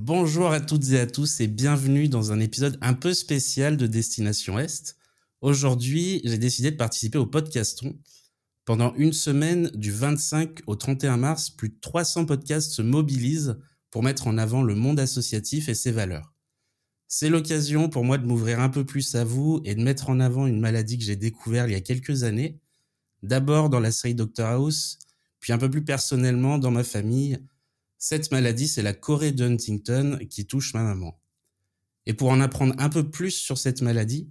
Bonjour à toutes et à tous et bienvenue dans un épisode un peu spécial de Destination Est. Aujourd'hui, j'ai décidé de participer au podcaston. Pendant une semaine, du 25 au 31 mars, plus de 300 podcasts se mobilisent pour mettre en avant le monde associatif et ses valeurs. C'est l'occasion pour moi de m'ouvrir un peu plus à vous et de mettre en avant une maladie que j'ai découverte il y a quelques années. D'abord dans la série Doctor House, puis un peu plus personnellement dans ma famille. Cette maladie, c'est la Corée de Huntington qui touche ma maman. Et pour en apprendre un peu plus sur cette maladie,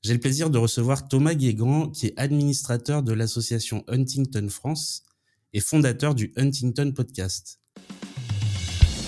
j'ai le plaisir de recevoir Thomas Guégan, qui est administrateur de l'association Huntington France et fondateur du Huntington Podcast.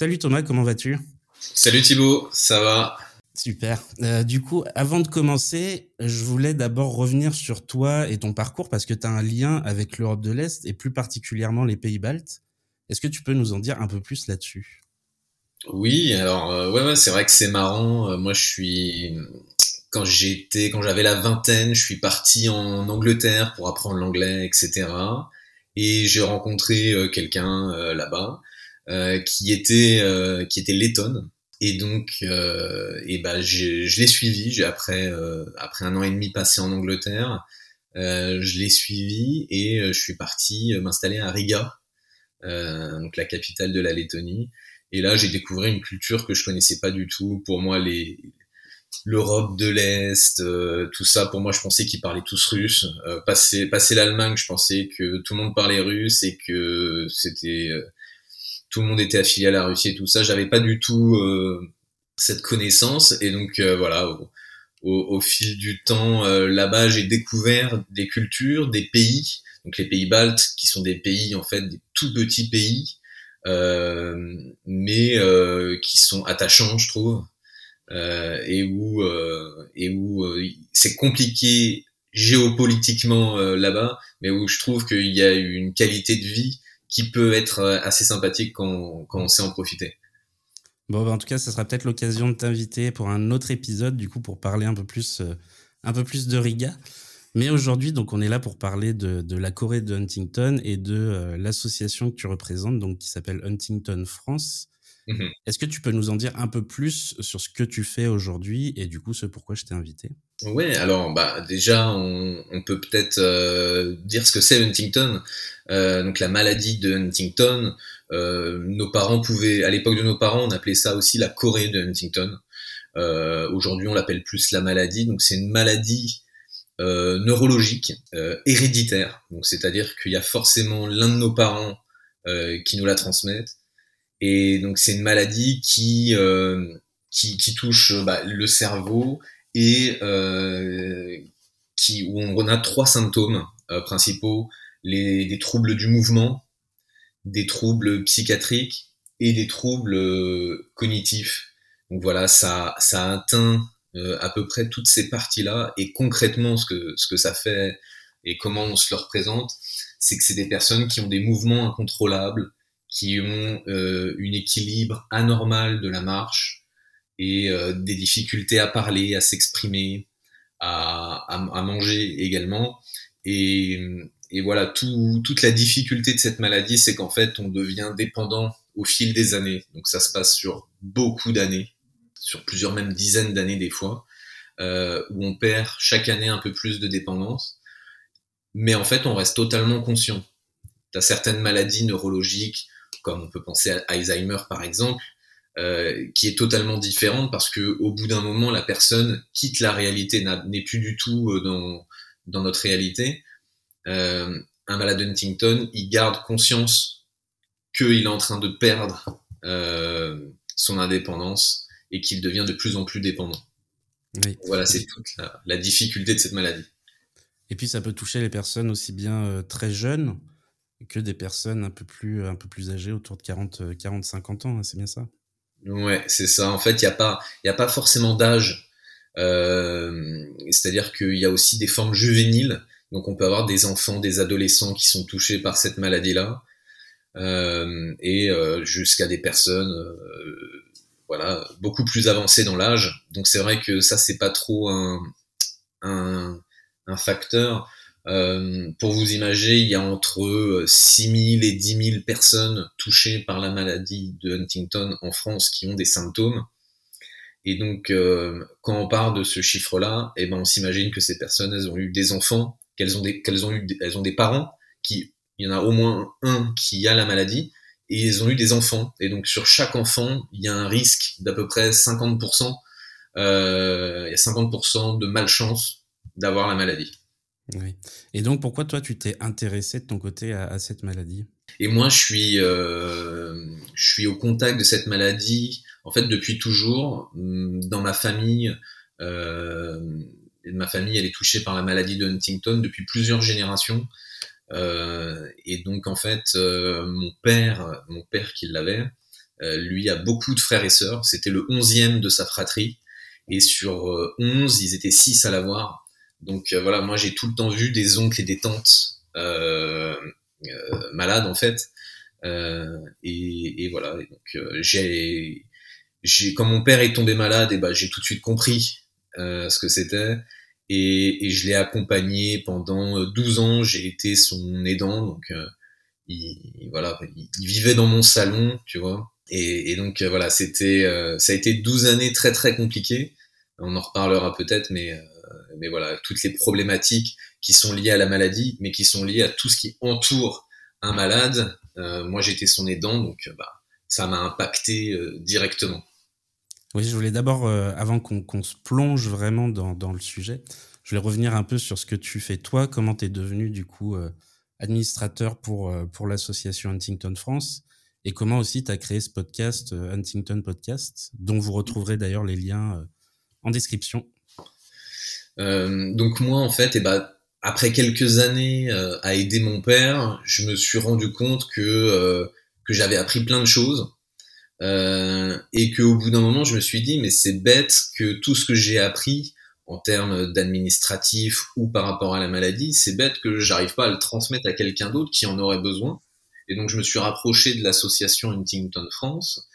Salut Thomas, comment vas-tu? Salut Thibaut, ça va? Super. Euh, du coup, avant de commencer, je voulais d'abord revenir sur toi et ton parcours parce que tu as un lien avec l'Europe de l'Est et plus particulièrement les pays baltes. Est-ce que tu peux nous en dire un peu plus là-dessus? Oui, alors euh, ouais, ouais c'est vrai que c'est marrant. Euh, moi, je suis quand j'étais, quand j'avais la vingtaine, je suis parti en Angleterre pour apprendre l'anglais, etc. Et j'ai rencontré quelqu'un là-bas qui était euh, qui était lettonne. Et donc, euh, et ben, je, l'ai suivi. J'ai après euh, après un an et demi passé en Angleterre, euh, je l'ai suivi et euh, je suis parti m'installer à Riga, euh, donc la capitale de la Lettonie. Et là, j'ai découvert une culture que je connaissais pas du tout. Pour moi, les l'Europe de l'Est, euh, tout ça, pour moi, je pensais qu'ils parlaient tous russe. Euh, passer passer l'Allemagne, je pensais que tout le monde parlait russe et que c'était euh, tout le monde était affilié à la Russie et tout ça. J'avais pas du tout euh, cette connaissance et donc euh, voilà. Au, au, au fil du temps, euh, là-bas, j'ai découvert des cultures, des pays, donc les pays baltes, qui sont des pays en fait des tout petits pays, euh, mais euh, qui sont attachants, je trouve, et où et où c'est compliqué géopolitiquement euh, là-bas, mais où je trouve qu'il y a une qualité de vie qui peut être euh, assez sympathique quand, quand on sait en profiter. Bon, bah, en tout cas, ça sera peut-être l'occasion de t'inviter pour un autre épisode, du coup, pour parler un peu plus, euh, un peu plus de Riga. Mais aujourd'hui, donc, on est là pour parler de, de la Corée de Huntington et de euh, l'association que tu représentes, donc, qui s'appelle Huntington France. Mhm. Est-ce que tu peux nous en dire un peu plus sur ce que tu fais aujourd'hui et du coup, ce pourquoi je t'ai invité? Ouais, alors bah déjà on, on peut peut-être euh, dire ce que c'est Huntington. Euh, donc la maladie de Huntington, euh, nos parents pouvaient, à l'époque de nos parents, on appelait ça aussi la Corée de Huntington. Aujourd'hui, on l'appelle plus la maladie. Donc c'est une maladie euh, neurologique euh, héréditaire. Donc c'est-à-dire qu'il y a forcément l'un de nos parents euh, qui nous la transmettent. Et donc c'est une maladie qui euh, qui, qui touche bah, le cerveau et euh, qui, où on a trois symptômes euh, principaux les, des troubles du mouvement, des troubles psychiatriques et des troubles euh, cognitifs. Donc voilà, ça, ça atteint euh, à peu près toutes ces parties-là et concrètement ce que, ce que ça fait et comment on se le représente, c'est que c'est des personnes qui ont des mouvements incontrôlables, qui ont euh, une équilibre anormal de la marche, et euh, des difficultés à parler, à s'exprimer, à, à, à, manger également. Et, et voilà, tout, toute la difficulté de cette maladie, c'est qu'en fait, on devient dépendant au fil des années. Donc ça se passe sur beaucoup d'années, sur plusieurs même dizaines d'années des fois, euh, où on perd chaque année un peu plus de dépendance. Mais en fait, on reste totalement conscient. Tu as certaines maladies neurologiques, comme on peut penser à Alzheimer par exemple, euh, qui est totalement différente parce que au bout d'un moment, la personne quitte la réalité, n'est plus du tout euh, dans, dans notre réalité. Euh, un malade Huntington, il garde conscience qu'il est en train de perdre euh, son indépendance et qu'il devient de plus en plus dépendant. Oui. Voilà, c'est toute la, la, difficulté de cette maladie. Et puis ça peut toucher les personnes aussi bien euh, très jeunes que des personnes un peu plus, un peu plus âgées, autour de 40, 40 50 ans, hein, c'est bien ça? Ouais, c'est ça. En fait, il n'y a pas, il a pas forcément d'âge. Euh, C'est-à-dire qu'il y a aussi des formes juvéniles. Donc, on peut avoir des enfants, des adolescents qui sont touchés par cette maladie-là, euh, et euh, jusqu'à des personnes, euh, voilà, beaucoup plus avancées dans l'âge. Donc, c'est vrai que ça, c'est pas trop un, un, un facteur. Euh, pour vous imaginer, il y a entre 6 000 et 10 000 personnes touchées par la maladie de Huntington en France qui ont des symptômes. Et donc, euh, quand on parle de ce chiffre-là, eh ben, on s'imagine que ces personnes, ont eu des enfants, qu'elles ont des, ont eu, elles ont des parents qui, il y en a au moins un qui a la maladie, et ils ont eu des enfants. Et donc, sur chaque enfant, il y a un risque d'à peu près 50%, euh, il y a 50% de malchance d'avoir la maladie. Oui. Et donc, pourquoi toi, tu t'es intéressé de ton côté à, cette maladie? Et moi, je suis, euh, je suis au contact de cette maladie, en fait, depuis toujours. Dans ma famille, euh, ma famille, elle est touchée par la maladie de Huntington depuis plusieurs générations. Euh, et donc, en fait, mon père, mon père qui l'avait, lui a beaucoup de frères et sœurs. C'était le onzième de sa fratrie. Et sur 11, ils étaient six à l'avoir. Donc euh, voilà, moi j'ai tout le temps vu des oncles et des tantes euh, euh, malades en fait. Et, et, voilà, donc j'ai, j'ai, quand mon père est tombé malade, et ben j'ai tout de suite compris ce que c'était. Et, et, je l'ai accompagné pendant 12 ans. J'ai été son aidant, donc il, voilà, il, vivait dans mon salon, tu vois. Et, et donc voilà, c'était, ça a été 12 années très très compliquées. On en reparlera peut-être, mais mais voilà, toutes les problématiques qui sont liées à la maladie, mais qui sont liées à tout ce qui entoure un malade. Euh, moi, j'étais son aidant, donc bah, ça m'a impacté euh, directement. Oui, je voulais d'abord, euh, avant qu'on qu se plonge vraiment dans, le sujet, je voulais revenir un peu sur ce que tu fais toi, comment tu es devenu du coup euh, administrateur pour, euh, pour l'association Huntington France, et comment aussi tu as créé ce podcast, Huntington Podcast, dont vous retrouverez d'ailleurs les liens en description. Euh, donc moi, en fait, et eh ben, après quelques années euh, à aider mon père, je me suis rendu compte que euh, que j'avais appris plein de choses et qu'au bout d'un moment, je me suis dit mais c'est bête que tout ce que j'ai appris en termes d'administratif ou par rapport à la maladie, c'est bête que j'arrive pas à le transmettre à quelqu'un d'autre qui en aurait besoin. Et donc je me suis rapproché de l'association Huntington France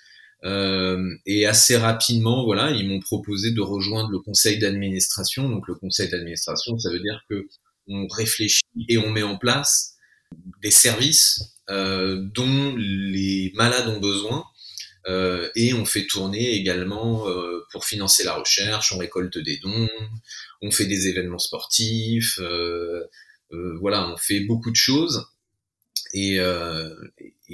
euh, et assez rapidement, voilà, ils m'ont proposé de rejoindre le conseil d'administration. Donc le conseil d'administration, ça veut dire que on réfléchit et on met en place des services euh, dont les malades ont besoin. Euh, et on fait tourner également euh, pour financer la recherche, on récolte des dons, on fait des événements sportifs, euh, voilà, on fait beaucoup de choses. Et, euh,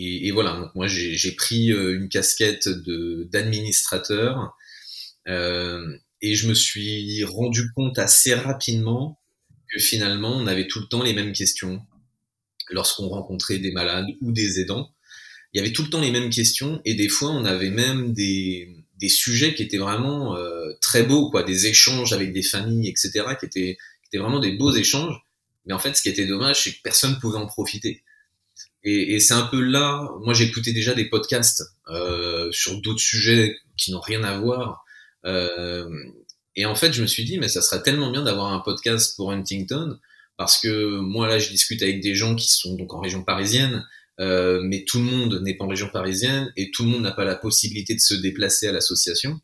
et, voilà, moi j'ai pris euh, une casquette d'administrateur euh, et je me suis rendu compte assez rapidement que finalement on avait tout le temps les mêmes questions lorsqu'on rencontrait des malades ou des aidants. Il y avait tout le temps les mêmes questions et des fois on avait même des, des sujets qui étaient vraiment euh, très beaux, quoi, des échanges avec des familles, etc., qui étaient, qui étaient vraiment des beaux échanges. Mais en fait, ce qui était dommage, c'est que personne pouvait en profiter. Et, c'est un peu là, moi j'écoutais déjà des podcasts euh, sur d'autres sujets qui n'ont rien à voir. Euh, et en fait, je me suis dit, mais ça serait tellement bien d'avoir un podcast pour Huntington, parce que moi là, je discute avec des gens qui sont donc en région parisienne, euh, mais tout le monde n'est pas en région parisienne et tout le monde n'a pas la possibilité de se déplacer à l'association.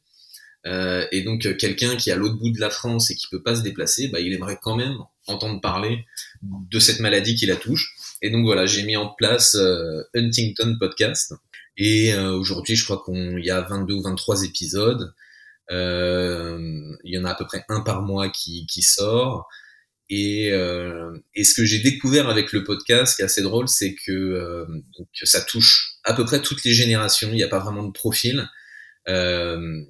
Et donc quelqu'un qui est à l'autre bout de la France et qui peut pas se déplacer, bah, il aimerait quand même entendre parler de cette maladie qui la touche. Et donc voilà, j'ai mis en place euh, Huntington Podcast. Et euh, aujourd'hui, je crois qu'on y a 22 ou 23 épisodes. Euh, il y en a à peu près un par mois qui, qui sort. Et, euh, et ce que j'ai découvert avec le podcast, qui est assez drôle, c'est que, euh, donc, ça touche à peu près toutes les générations. Il n'y a pas vraiment de profil. Euh,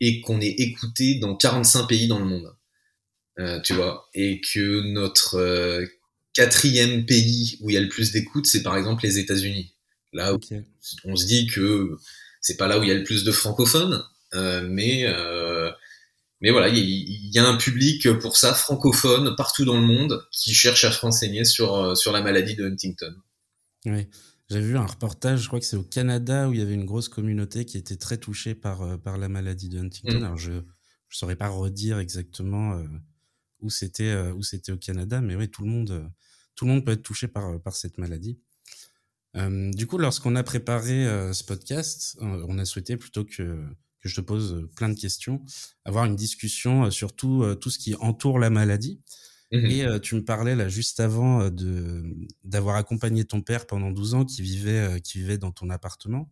et qu'on est écouté dans 45 pays dans le monde. tu vois. Et que notre quatrième pays où il y a le plus d'écoute, c'est par exemple les États-Unis. Là, okay. on se dit que c'est pas là où il y a le plus de francophones, euh, mais euh, mais voilà, il y, y, a un public pour ça francophone partout dans le monde qui cherche à se renseigner sur sur la maladie de Huntington. Oui. J'avais vu un reportage, je crois que c'est au Canada, où il y avait une grosse communauté qui était très touchée par, euh, par la maladie de Huntington. Mm. Alors, je ne saurais pas redire exactement euh, où c'était euh, où c'était au Canada, mais oui, tout le monde, euh, tout le monde peut être touché par, par cette maladie. Euh, du coup, lorsqu'on a préparé euh, ce podcast, euh, on a souhaité plutôt que, que je te pose euh, plein de questions, avoir une discussion euh, sur tout, euh, tout ce qui entoure la maladie. Mhm. Et euh, tu me parlais là juste avant euh, de d'avoir accompagné ton père pendant 12 ans qui vivait euh, qui vivait dans ton appartement,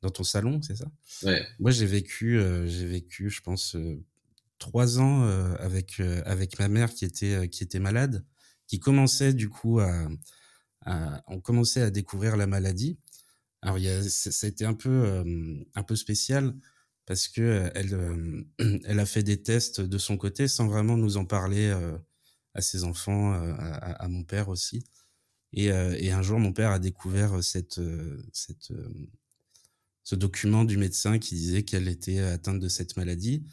dans ton salon, c'est ça? Ouais. Moi, j'ai vécu euh, j'ai vécu, je pense euh, trois ans euh, avec euh, avec ma mère qui était euh, qui était malade, qui commençait du coup à, on commençait à découvrir la maladie. Alors il y a ça a été un peu un peu spécial parce que elle elle a fait des tests de son côté sans vraiment nous en parler à ses enfants, à, à- mon père aussi. Et, et un jour, mon père a découvert cette, cette, ce document du médecin qui disait qu'elle était atteinte de cette maladie.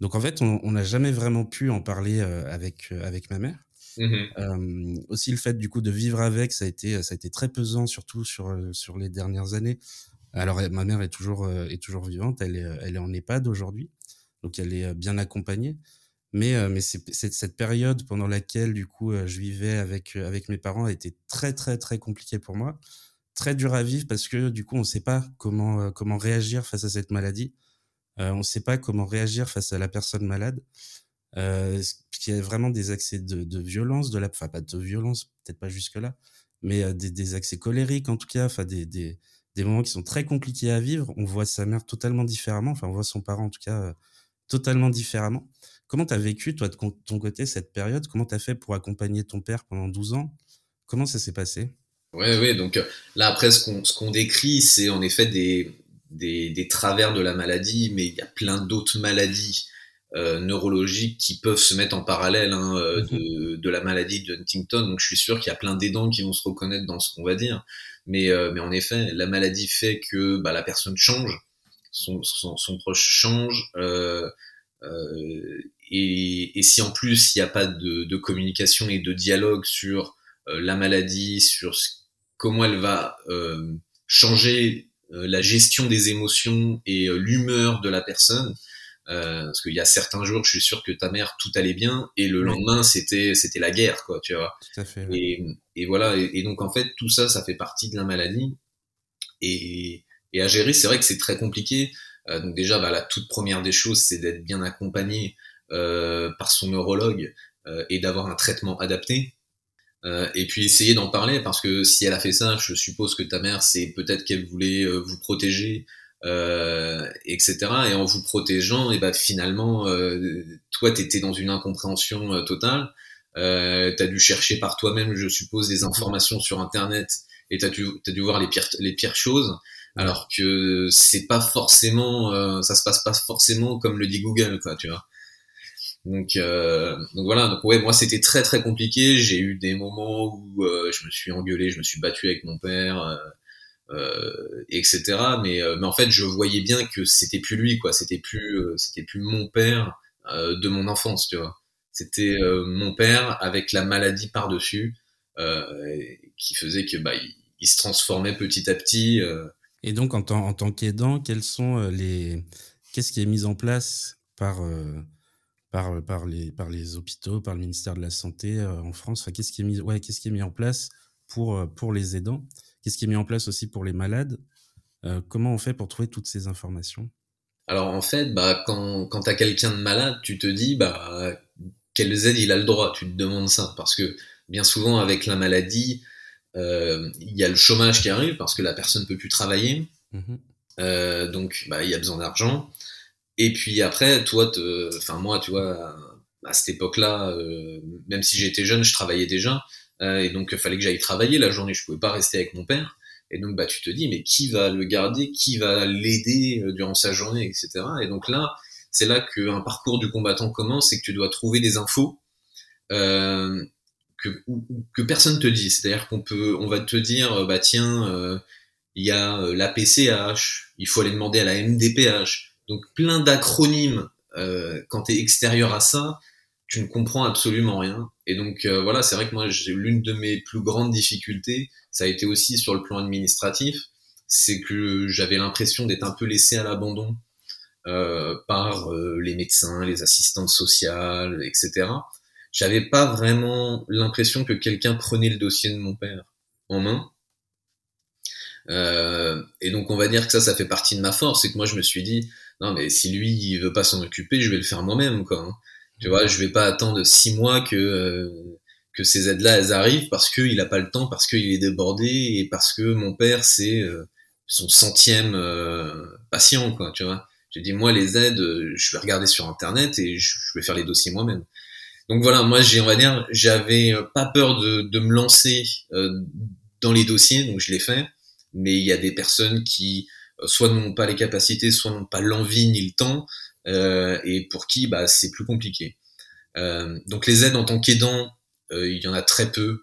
Donc en fait, on n'a jamais vraiment pu en parler euh, avec, euh, avec ma mère. Mhm. Euh, aussi le fait du coup de vivre avec, ça a été, ça a été très pesant, surtout sur, sur les dernières années. Alors ma mère est toujours, est toujours vivante, elle est, elle est en EHPAD aujourd'hui, donc elle est bien accompagnée. Mais, mais c'est, cette période pendant laquelle du coup je vivais avec, avec mes parents a été très très très compliquée pour moi, très dur à vivre parce que du coup on ne sait pas comment, comment réagir face à cette maladie. Euh, on ne sait pas comment réagir face à la personne malade. Euh, y a vraiment des accès de, de violence, de la, enfin pas de violence, peut-être pas jusque là, mais euh, des, des accès colériques en tout cas, enfin des, des, des moments qui sont très compliqués à vivre. On voit sa mère totalement différemment, enfin on voit son parent en tout cas euh, totalement différemment. Comment t'as vécu toi de ton côté cette période? Comment t'as fait pour accompagner ton père pendant 12 ans? Comment ça s'est passé? Ouais, ouais. Donc euh, là, après, ce qu'on ce qu'on décrit, c'est en effet des, des, des travers de la maladie, mais il y a plein d'autres maladies euh, neurologiques qui peuvent se mettre en parallèle hein, euh, de, de la maladie de Huntington. Donc je suis sûr qu'il y a plein d'aidants qui vont se reconnaître dans ce qu'on va dire. Mais, euh, mais en effet, la maladie fait que bah, la personne change, son, son, son proche change. Euh, euh, et, et si en plus il n'y a pas de, de communication et de dialogue sur euh, la maladie, sur ce- comment elle va euh, changer la gestion des émotions et euh, l'humeur de la personne. Euh, parce qu'il y a certains jours, je suis sûr que ta mère tout allait bien, et le Oui. lendemain c'était c'était la guerre, quoi, tu vois. Tout à fait. ouais. Et, et voilà, et, et donc en fait tout ça, ça fait partie de la maladie. Et, et à gérer, c'est vrai que c'est très compliqué. Euh, donc déjà, bah, la toute première des choses, c'est d'être bien accompagné euh, par son neurologue euh, et d'avoir un traitement adapté. Euh, et puis essayer d'en parler parce que si elle a fait ça, je suppose que ta mère, c'est peut-être qu'elle voulait euh, vous protéger, euh, etc. Et en vous protégeant, et bah finalement, euh, toi, t'étais dans une incompréhension euh, totale. Euh, t'as dû chercher par toi-même, je suppose, des informations sur Internet et t'as dû, t'as dû voir les pires, les pires choses. Alors que c'est pas forcément, euh, ça se passe pas forcément comme le dit Google, quoi, tu vois. Donc, euh, donc voilà, donc ouais, moi c'était très très compliqué. J'ai eu des moments où euh, je me suis engueulé, je me suis battu avec mon père, euh, euh, etc. Mais, euh, mais en fait, je voyais bien que c'était plus lui, quoi. C'était plus, euh, c'était plus mon père de mon enfance, tu vois. C'était mon père avec la maladie par dessus, qui faisait que bah il, se transformait petit à petit. Et donc, en tant, en tant qu'aidant, quels sont les, qu'est-ce qui est mis en place par, par, par, les, par les hôpitaux, par le ministère de la Santé euh, en France enfin, qu'est-ce qui est mis, ouais, qu'est-ce qui est mis en place pour, euh, pour les aidants? Qu'est-ce qui est mis en place aussi pour les malades? Euh, Comment on fait pour trouver toutes ces informations? Alors en fait, bah, quand, quand tu as quelqu'un de malade, tu te dis bah, quelles aides il a le droit, tu te demandes ça. Parce que bien souvent avec la maladie, euh, il y a le chômage qui arrive parce que la personne ne peut plus travailler. Euh, donc bah, il y a besoin d'argent. Et puis après, toi, enfin moi, tu vois, à cette époque-là, euh, même si j'étais jeune, je travaillais déjà. Euh, et donc il fallait que j'aille travailler la journée, je pouvais pas rester avec mon père. Et donc, bah, tu te dis, mais qui va le garder, qui va l'aider euh, durant sa journée, etc. Et donc là, c'est là qu'un parcours du combattant commence, c'est que tu dois trouver des infos euh, que, que personne te dit. C'est-à-dire qu'on peut, on va te dire, euh, bah tiens, euh, il y a euh, la PCH, il faut aller demander à la MDPH. Donc plein d'acronymes euh, quand tu es extérieur à ça, tu ne comprends absolument rien. Et donc euh, voilà, c'est vrai que moi, j'ai l'une de mes plus grandes difficultés, ça a été aussi sur le plan administratif, c'est que j'avais l'impression d'être un peu laissé à l'abandon euh, par euh, les médecins, les assistantes sociales, etc. J'avais pas vraiment l'impression que quelqu'un prenait le dossier de mon père en main. Euh, et donc on va dire que ça, ça fait partie de ma force, c'est que moi je me suis dit, non mais si lui il veut pas s'en occuper, je vais le faire moi-même quoi. Hein. Tu vois, je vais pas attendre six mois que euh, que ces aides-là elles arrivent parce qu'il a pas le temps, parce qu'il est débordé et parce que mon père c'est euh, son centième euh, patient quoi. Tu vois, j'ai dit moi les aides, je vais regarder sur internet et je, vais faire les dossiers moi-même. Donc voilà, moi j'ai on va dire j'avais pas peur de, de me lancer dans les dossiers, donc je l'ai fait. Mais il y a des personnes qui soit n'ont pas les capacités, soit n'ont pas l'envie ni le temps, euh, et pour qui bah, c'est plus compliqué. Euh, donc les aides en tant qu'aidant, euh, il y en a très peu.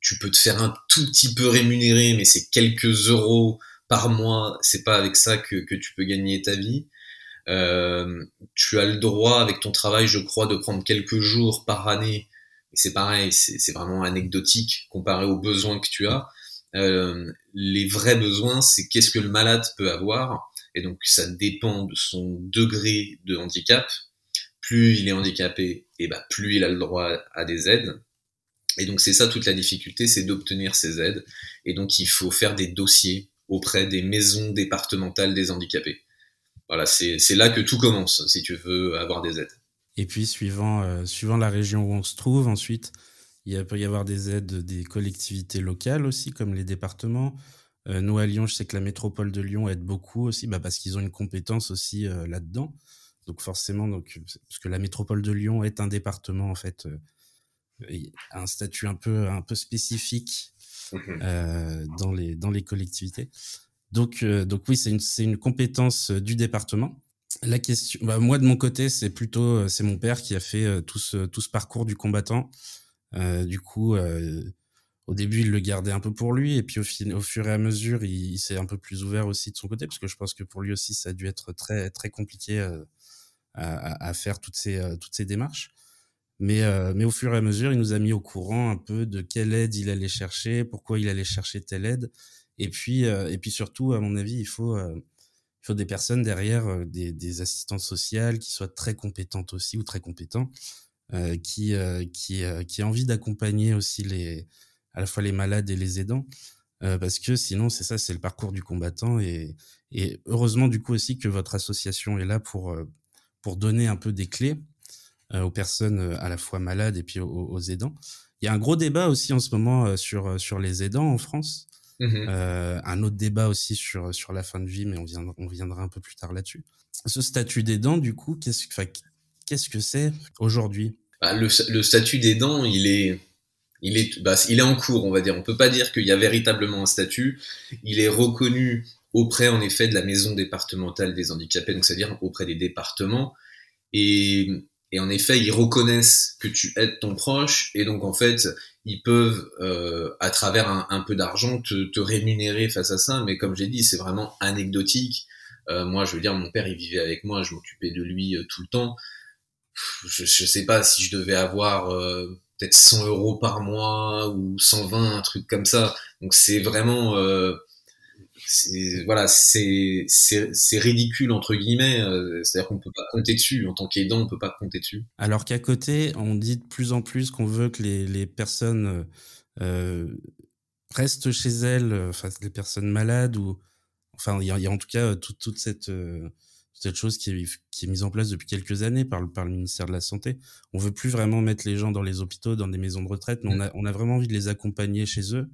Tu peux te faire un tout petit peu rémunérer, mais c'est quelques euros par mois. C'est pas avec ça que, tu peux gagner ta vie. Tu as le droit avec ton travail, je crois, de prendre quelques jours par année. C'est pareil, c'est vraiment anecdotique comparé aux besoins que tu as. Euh, les vrais besoins, c'est qu'est-ce que le malade peut avoir et donc ça dépend de son degré de handicap. Plus il est handicapé, et bah plus il a le droit à des aides. Et donc c'est ça toute la difficulté, c'est d'obtenir ces aides. Et donc il faut faire des dossiers auprès des maisons départementales des handicapés. Voilà, c'est là que tout commence si tu veux avoir des aides. Et puis suivant, euh, suivant la région où on se trouve, ensuite, il peut y avoir des aides des collectivités locales aussi, comme les départements. Euh, nous, à Lyon, je sais que la métropole de Lyon aide beaucoup aussi, bah, parce qu'ils ont une compétence aussi euh, là-dedans. Donc forcément, donc, parce que la métropole de Lyon est un département, en fait, euh, un statut un peu, un peu spécifique dans, les, dans les collectivités. Donc, donc oui, c'est une, une compétence du département. La question, bah, moi de mon côté, c'est plutôt c'est mon père qui a fait tout ce tout ce parcours du combattant. Du coup, au début, il le gardait un peu pour lui, et puis au, au fur et à mesure, il, s'est un peu plus ouvert aussi de son côté, parce que je pense que pour lui aussi, ça a dû être très très compliqué euh, à, à, faire toutes ces euh, toutes ces démarches. Mais euh, mais au fur et à mesure, il nous a mis au courant un peu de quelle aide il allait chercher, pourquoi il allait chercher telle aide, et puis et puis surtout, à mon avis, il faut il faut des personnes derrière, des, des assistantes sociales qui soient très compétentes aussi ou très compétents, qui qui qui aient envie d'accompagner aussi les à la fois les malades et les aidants, euh, parce que sinon c'est ça, c'est le parcours du combattant et, et heureusement du coup aussi que votre association est là pour euh, pour donner un peu des clés euh, aux personnes à la fois malades et puis aux, aidants. Il y a un gros débat aussi en ce moment sur sur les aidants en France. Mmh un autre débat aussi sur sur la fin de vie, mais on viendra, on viendra un peu plus tard là-dessus. Ce statut d'aidant, du coup, qu'est-ce qu'est-ce que c'est aujourd'hui? Bah, le, statut d'aidant, il est il est, bah, il est en cours, on va dire. On peut pas dire qu'il y a véritablement un statut. Il est reconnu auprès, en effet, de la maison départementale des handicapés, donc c'est-à-dire auprès des départements. Et, et, en effet, ils reconnaissent que tu aides ton proche, et donc en fait, ils peuvent, euh, à travers un, peu d'argent, te, te, rémunérer face à ça. Mais comme j'ai dit, c'est vraiment anecdotique. Euh, moi, je veux dire, mon père, il vivait avec moi, je m'occupais de lui euh, tout le temps. Je, je sais pas si je devais avoir euh, peut-être 100 euros par mois ou 120, un truc comme ça. Donc c'est vraiment, euh, voilà, c'est c'est ridicule entre guillemets. Euh, c'est-à-dire qu'on peut pas compter dessus en tant qu'aidant, on peut pas compter dessus. Alors qu'à côté, on dit de plus en plus qu'on veut que les, les personnes restent chez elles, enfin les personnes malades ou, enfin il y, y a, en tout cas toute toute cette cette chose qui est, qui est mise en place depuis quelques années par le, par le ministère de la Santé. On veut plus vraiment mettre les gens dans les hôpitaux, dans des maisons de retraite, mais on, a, on a vraiment envie de les accompagner chez eux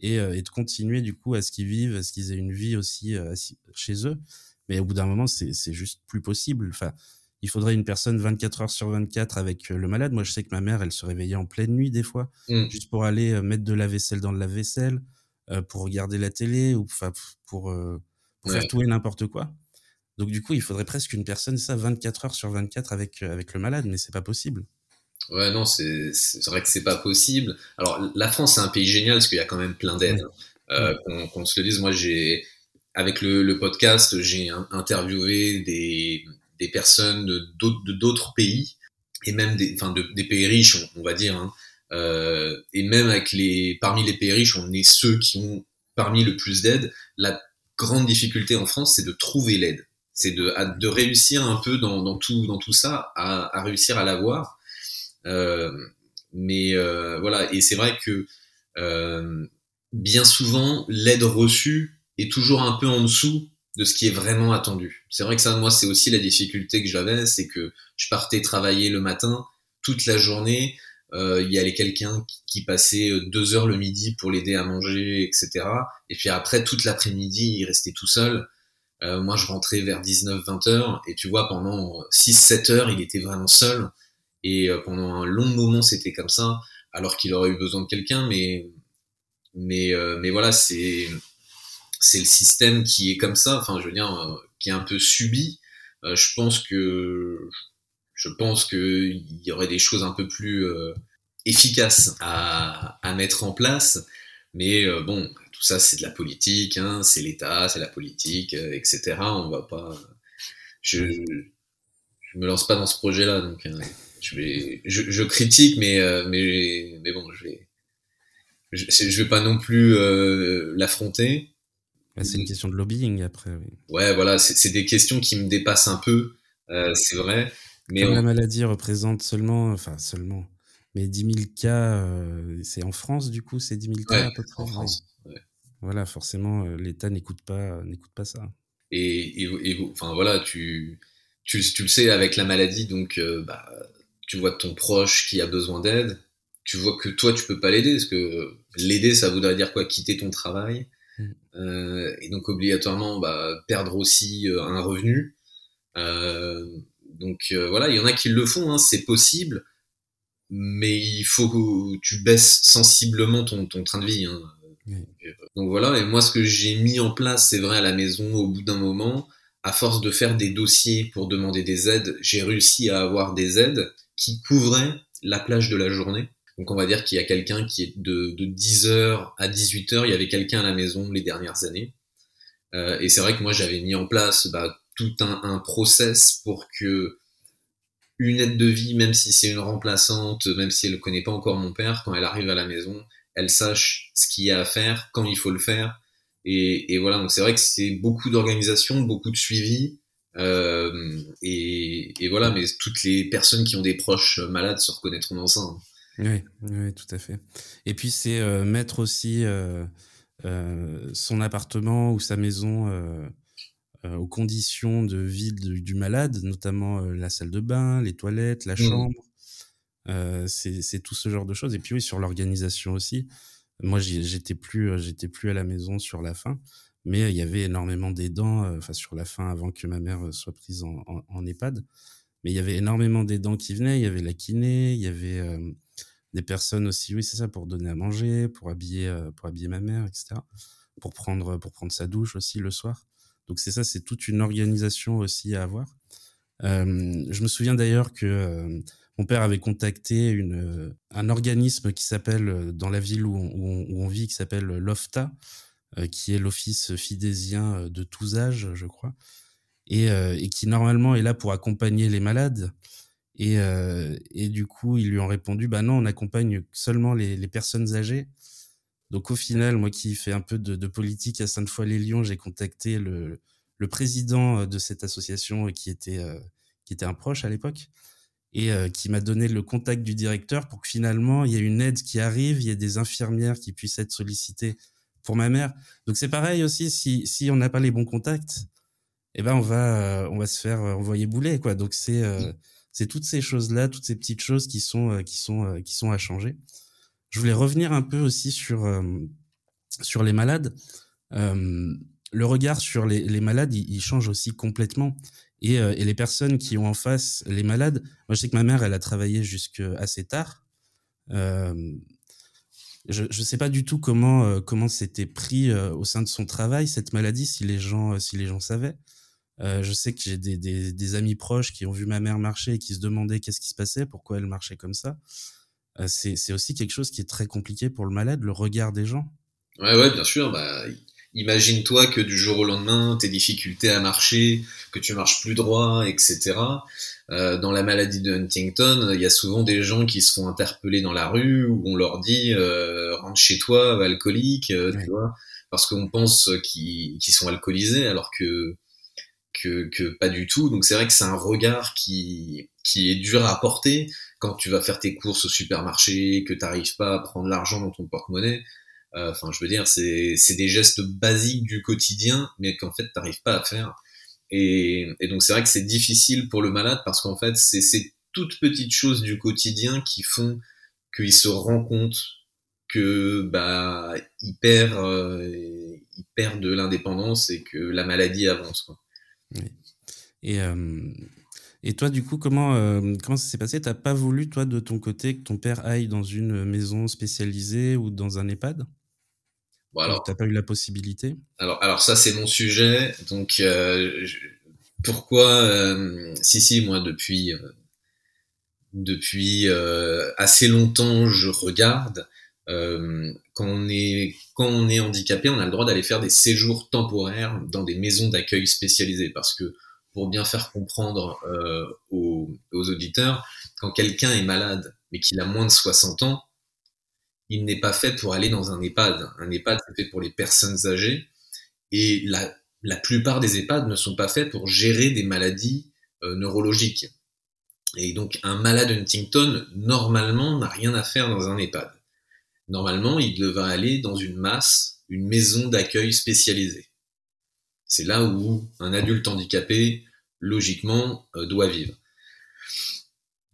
et, euh, et de continuer du coup à ce qu'ils vivent, à ce qu'ils aient une vie aussi euh, chez eux. Mais au bout d'un moment, c'est juste plus possible. Enfin, il faudrait une personne 24 heures sur 24 avec euh, le malade. Moi, je sais que ma mère, elle se réveillait en pleine nuit des fois, mmh. juste pour aller mettre de la vaisselle dans de la vaisselle, pour regarder la télé ou pour, pour faire tout et n'importe quoi. Donc du coup, il faudrait presque une personne, ça, 24 heures sur 24 avec, euh, avec le malade, mais c'est pas possible. Ouais, non, c'est vrai que c'est pas possible. Alors, la France, c'est un pays génial parce qu'il y a quand même plein d'aides. Euh, Qu'on se le dise, moi, j'ai, avec le, le podcast, j'ai interviewé des, des personnes de d'autres pays et même des, enfin, de, des pays riches, on, on va dire. Hein. Euh, et même avec les, parmi les pays riches, on est ceux qui ont parmi le plus d'aide. La grande difficulté en France, c'est de trouver l'aide. C'est de, de réussir un peu dans, dans, tout, dans tout ça, à, à réussir à l'avoir. Euh, mais euh, voilà, et c'est vrai que euh, bien souvent, l'aide reçue est toujours un peu en dessous de ce qui est vraiment attendu. C'est vrai que ça, moi, c'est aussi la difficulté que j'avais, c'est que je partais travailler le matin, toute la journée, euh, il y avait quelqu'un qui, qui, passait deux heures le midi pour l'aider à manger, etc. Et puis après, toute l'après-midi, il restait tout seul. Euh, moi, je rentrais vers 19-20 heures, et tu vois, pendant 6-7 heures, il était vraiment seul. Et euh, pendant un long moment, c'était comme ça, alors qu'il aurait eu besoin de quelqu'un, mais mais euh, mais voilà, c'est c'est le système qui est comme ça. Enfin, je veux dire, euh, qui est un peu subi. je pense que je pense qu'il y aurait des choses un peu plus efficaces à, à mettre en place. Mais bon, tout ça, c'est de la politique, hein, c'est l'État, c'est la politique, etc. On va pas. Je, je me lance pas dans ce projet-là, donc je vais, je, je critique, mais mais mais bon, je vais, je, je vais pas non plus euh, l'affronter. C'est une question de lobbying après. Oui. Ouais, voilà, c'est des questions qui me dépassent un peu, euh, c'est vrai. Mais Comme on... la maladie représente seulement, enfin seulement, mais 10 000 cas, euh, c'est en France du coup, c'est 10 000 cas ouais, à peu près? En France. Voilà, forcément, l'État n'écoute pas, n'écoute pas ça. Et, et, et, enfin voilà, tu, tu, tu le sais avec la maladie, donc euh, bah, tu vois ton proche qui a besoin d'aide, tu vois que toi tu peux pas l'aider, parce que l'aider ça voudrait dire quoi? Quitter ton travail, mmh. euh, et donc obligatoirement bah, perdre aussi euh, un revenu. Euh, donc euh, voilà, il y en a qui le font, hein, c'est possible, mais il faut que tu baisses sensiblement ton, ton train de vie. Hein. Mmh. Donc voilà, et moi ce que j'ai mis en place, c'est vrai à la maison, au bout d'un moment, à force de faire des dossiers pour demander des aides, j'ai réussi à avoir des aides qui couvraient la plage de la journée. Donc on va dire qu'il y a quelqu'un qui est de, de 10h à 18h, il y avait quelqu'un à la maison les dernières années. Euh, et c'est vrai que moi j'avais mis en place bah, tout un, un, process pour que une aide de vie, même si c'est une remplaçante, même si elle ne connaît pas encore mon père, quand elle arrive à la maison, elle sache ce qu'il y a à faire, quand il faut le faire. Et, et voilà, donc c'est vrai que c'est beaucoup d'organisation, beaucoup de suivi. Euh, et, et, voilà, mais toutes les personnes qui ont des proches malades se reconnaîtront dans ça. Hein. Oui, oui, tout à fait. Et puis c'est euh, mettre aussi euh, euh, son appartement ou sa maison euh, aux conditions de vie du, du malade, notamment la salle de bain, les toilettes, la chambre. Mmh. C'est tout ce genre de choses. Et puis oui, sur l'organisation aussi. Moi, j'étais plus, j'étais plus à la maison sur la fin, mais il y avait énormément d'aidants, enfin sur la fin avant que ma mère soit prise en, en, EHPAD. Mais il y avait énormément d'aidants qui venaient. Il y avait la kiné, il y avait euh, des personnes aussi, oui, c'est ça, pour donner à manger, pour habiller, euh, pour habiller ma mère, etc. Pour prendre, pour prendre sa douche aussi le soir. Donc c'est ça, c'est toute une organisation aussi à avoir. Euh, je me souviens d'ailleurs que euh, mon père avait contacté une, un organisme qui s'appelle, dans la ville où on, vit, qui s'appelle l'OFTA, euh, qui est l'Office fidésien de tous âges, je crois, et, euh, qui normalement est là pour accompagner les malades. Et, euh, du coup, ils lui ont répondu, bah non, on accompagne seulement les, personnes âgées. Donc au final, moi qui fais un peu de, politique à Sainte-Foy-les-Lyons, j'ai contacté le, président de cette association euh, qui était un proche à l'époque et euh, qui m'a donné le contact du directeur pour que finalement il y ait une aide qui arrive, il y ait des infirmières qui puissent être sollicitées pour ma mère. Donc c'est pareil aussi, si, si on n'a pas les bons contacts, eh ben on va, euh, on va se faire envoyer bouler quoi. Donc c'est euh, c'est toutes ces choses là, toutes ces petites choses qui sont euh, qui sont qui sont à changer. Je voulais revenir un peu aussi sur sur les malades. le regard sur les, les malades, il, il, change aussi complètement. Et, et, les personnes qui ont en face les malades, moi je sais que ma mère, elle a travaillé jusqu'à assez tard. Euh, je ne sais pas du tout comment euh, comment c'était pris euh, au sein de son travail cette maladie, si les gens si les gens savaient. Euh, je sais que j'ai des, amis proches qui ont vu ma mère marcher et qui se demandaient qu'est-ce qui se passait, pourquoi elle marchait comme ça. Euh, c'est aussi quelque chose qui est très compliqué pour le malade, le regard des gens. Ouais, ouais, bien sûr. Bah, imagine-toi que du jour au lendemain, tes difficultés à marcher, que tu marches plus droit, etc. Euh, dans la maladie de Huntington, il y a souvent des gens qui se font interpeller dans la rue où on leur dit euh, rentre chez toi, alcoolique, euh, tu vois, parce qu'on pense qu'ils sont alcoolisés alors que, que que pas du tout. Donc c'est vrai que c'est un regard qui qui est dur à porter quand tu vas faire tes courses au supermarché, que tu n'arrives pas à prendre l'argent dans ton porte-monnaie. Euh, enfin, je veux dire, c'est des gestes basiques du quotidien, mais qu'en fait tu n'arrives pas à faire. Et, donc c'est vrai que c'est difficile pour le malade parce qu'en fait c'est ces toutes petites choses du quotidien qui font qu'il se rend compte que bah il perd euh, il perd de l'indépendance et que la maladie avance. Et euh, et toi du coup comment comment ça s'est passé? T'as pas voulu toi de ton côté que ton père aille dans une maison spécialisée ou dans un EHPAD? Bon, alors, t'as pas eu la possibilité Alors, alors ça c'est mon sujet. Donc, euh, pourquoi euh, Si, si, moi depuis euh, depuis assez longtemps, je regarde. quand on est quand on est handicapé, on a le droit d'aller faire des séjours temporaires dans des maisons d'accueil spécialisées parce que pour bien faire comprendre aux, aux auditeurs, quand quelqu'un est malade mais qu'il a moins de 60 ans, il n'est pas fait pour aller dans un EHPAD. Un EHPAD, c'est fait pour les personnes âgées. Et la, plupart des EHPAD ne sont pas faits pour gérer des maladies euh, neurologiques. Et donc, un malade Huntington, normalement, n'a rien à faire dans un EHPAD. Normalement, il devrait aller dans une masse, une maison d'accueil spécialisée. C'est là où un adulte handicapé, logiquement, euh, doit vivre.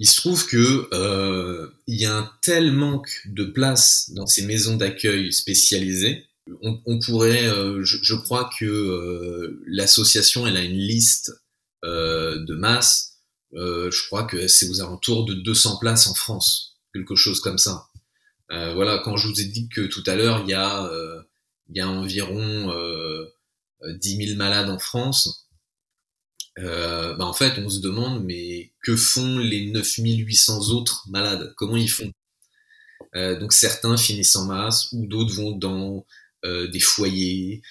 Il se trouve que euh, il y a un tel manque de place dans ces maisons d'accueil spécialisées. On, pourrait, euh, je, crois que euh, l'association, elle a une liste de masse. je crois que c'est aux alentours de 200 places en France, quelque chose comme ça. voilà, quand je vous ai dit que tout à l'heure, il y a, il y a environ 10 000 malades en France euh, bah en fait, on se demande, mais que font les 9800 autres malades? Comment ils font? Euh, Donc certains finissent en masse, ou d'autres vont dans euh, des foyers,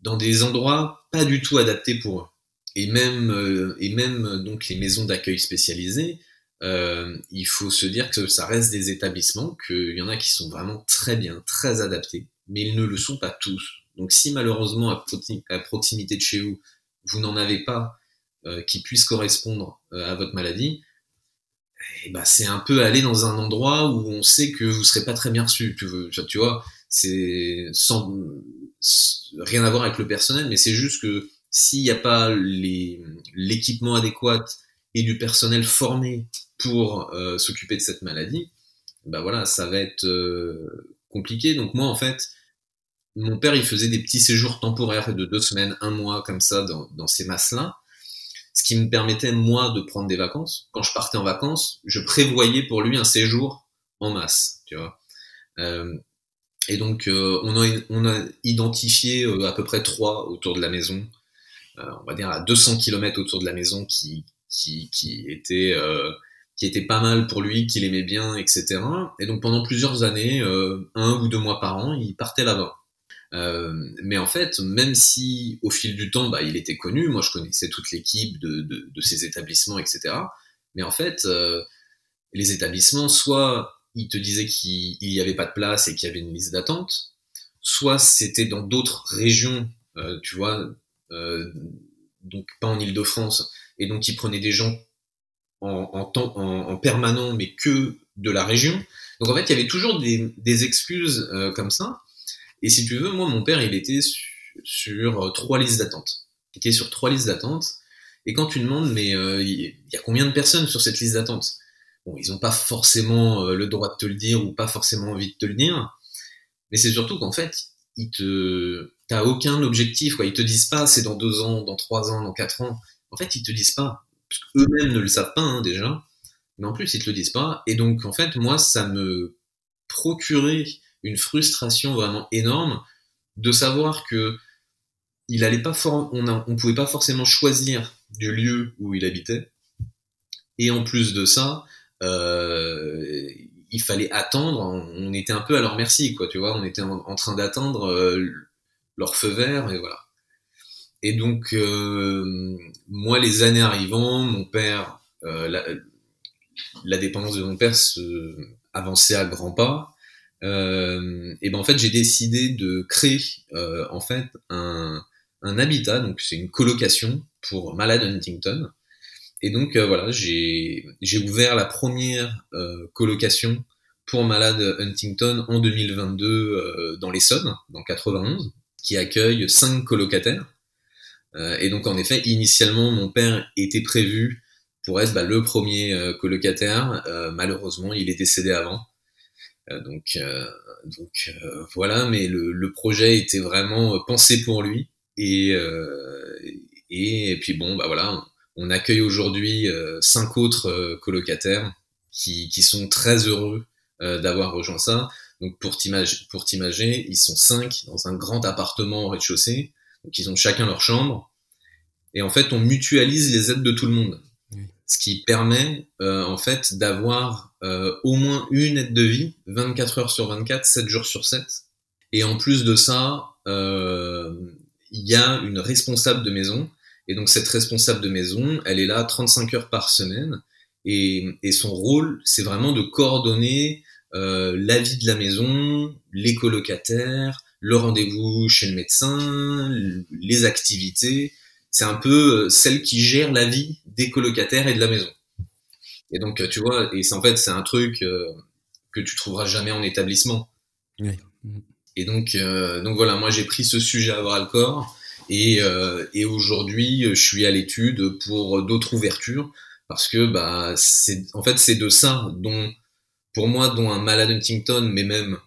dans des endroits pas du tout adaptés pour eux. Et même, euh, et même donc les maisons d'accueil spécialisées, euh, il faut se dire que ça reste des établissements, qu'il y en a qui sont vraiment très bien, très adaptés, mais ils ne le sont pas tous. Donc si malheureusement à, proximité de chez vous, vous n'en avez pas, euh, qui puisse correspondre euh, à votre maladie, et bah, c'est un peu aller dans un endroit où on sait que vous serez pas très bien reçu. Tu, vois, c'est sans rien à voir avec le personnel, mais c'est juste que s'il n'y a pas l'équipement adéquat et du personnel formé pour euh, s'occuper de cette maladie, bah voilà, ça va être compliqué. Donc moi, en fait, mon père, il faisait des petits séjours temporaires de deux semaines, un mois, comme ça, dans, dans ces masses-là ce qui me permettait moi de prendre des vacances. Quand je partais en vacances, je prévoyais pour lui un séjour en masse, tu vois. Euh, et donc euh, on, a, on a identifié euh, à peu près trois autour de la maison, euh, on va dire à 200 km autour de la maison qui qui, qui étaient euh, qui était pas mal pour lui, qu'il aimait bien, etc. Et donc pendant plusieurs années, un ou deux mois par an, il partait là-bas. Euh, mais en fait, même si au fil du temps, bah, il était connu, moi je connaissais toute l'équipe de, de, de, ces établissements, etc. Mais en fait, euh, les établissements, soit ils te disaient qu'il n'y avait pas de place et qu'il y avait une liste d'attente, soit c'était dans d'autres régions, euh, tu vois, euh, donc pas en Ile-de-France, et donc ils prenaient des gens en, en, temps, en, en, permanent, mais que de la région. Donc en fait, il y avait toujours des, des excuses euh, comme ça. Et si tu veux, moi, mon père, il était sur, euh, trois listes d'attente. Il était sur trois listes d'attente. Et quand tu demandes, mais euh, il y a combien de personnes sur cette liste d'attente? Bon, ils n'ont pas forcément euh, le droit de te le dire ou pas forcément envie de te le dire. Mais c'est surtout qu'en fait, ils te, aucun objectif. Quoi. Ils te disent pas, c'est dans deux ans, dans trois ans, dans quatre ans. En fait, ils te disent pas. Parce qu'eux-mêmes ne le savent pas hein, déjà. Mais en plus, ils te le disent pas. Et donc, en fait, moi, ça me procurait une frustration vraiment énorme de savoir que il allait pas on, a, on pouvait pas forcément choisir du lieu où il habitait et en plus de ça euh, il fallait attendre on était un peu à leur merci quoi tu vois on était en, train d'attendre euh, leur feu vert et voilà. Et donc moi les années arrivant, mon père la, la, dépendance de mon père se avançait à grands pas. Et ben en fait j'ai décidé de créer en fait un, un habitat, donc c'est une colocation pour malades Huntington. Et donc euh, voilà, j'ai ouvert la première euh, colocation pour malades Huntington en 2022 euh, dans l'Essonne, dans 91, qui accueille cinq colocataires. et donc en effet, initialement, mon père était prévu pour être bah, le premier colocataire. malheureusement, il est décédé avant. Donc donc voilà, mais le, le, projet était vraiment pensé pour lui. Et, et, et, puis bon, bah voilà, on accueille aujourd'hui euh, cinq autres euh, colocataires qui, qui, sont très heureux euh, d'avoir rejoint ça. Donc pour t'imaginer, ils sont cinq dans un grand appartement au rez-de-chaussée. Donc ils ont chacun leur chambre. Et en fait, on mutualise les aides de tout le monde. Ce qui permet en fait d'avoir au moins une aide de vie 24 heures sur 24, 7 jours sur 7. Et en plus de ça, il y a une responsable de maison et donc cette responsable de maison, elle est là 35 heures par semaine et, et son rôle, c'est vraiment de coordonner euh, la vie de la maison, les colocataires, le rendez-vous chez le médecin, les activités. C'est un peu euh, celle qui gère la vie des colocataires et de la maison. Et donc tu vois, et c'est en fait c'est un truc euh, que tu trouveras jamais en établissement. Oui. Et donc euh, donc voilà, moi j'ai pris ce sujet à bras le corps et, euh, et aujourd'hui, je suis à l'étude pour d'autres ouvertures parce que bah c'est en fait c'est de ça dont pour moi dont un malade Huntington, mais même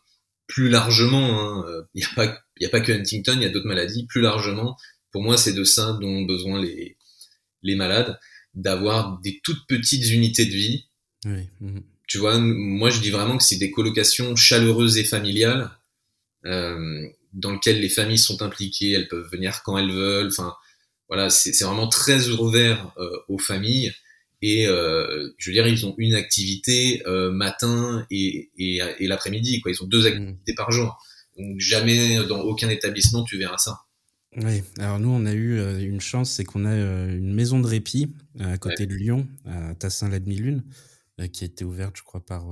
plus largement, il hein, n'y a pas il y a pas que Huntington, il y a d'autres maladies. Plus largement, pour moi, c'est de ça dont ont besoin les les malades, d'avoir des toutes petites unités de vie. Oui. Mhm. Tu vois, moi je dis vraiment que c'est des colocations chaleureuses et familiales. Euh, dans lequel les familles sont impliquées, elles peuvent venir quand elles veulent. Enfin, voilà, c'est vraiment très ouvert euh, aux familles. Et euh, je veux dire, ils ont une activité euh, matin et, et, et l'après-midi. Quoi, ils ont deux mmh. activités par jour. Donc jamais dans aucun établissement tu verras ça. Oui, alors nous on a eu une chance, c'est qu'on a une maison de répit à côté de Lyon, à Tassin-la-Demi-Lune, qui a été ouverte, je crois, par,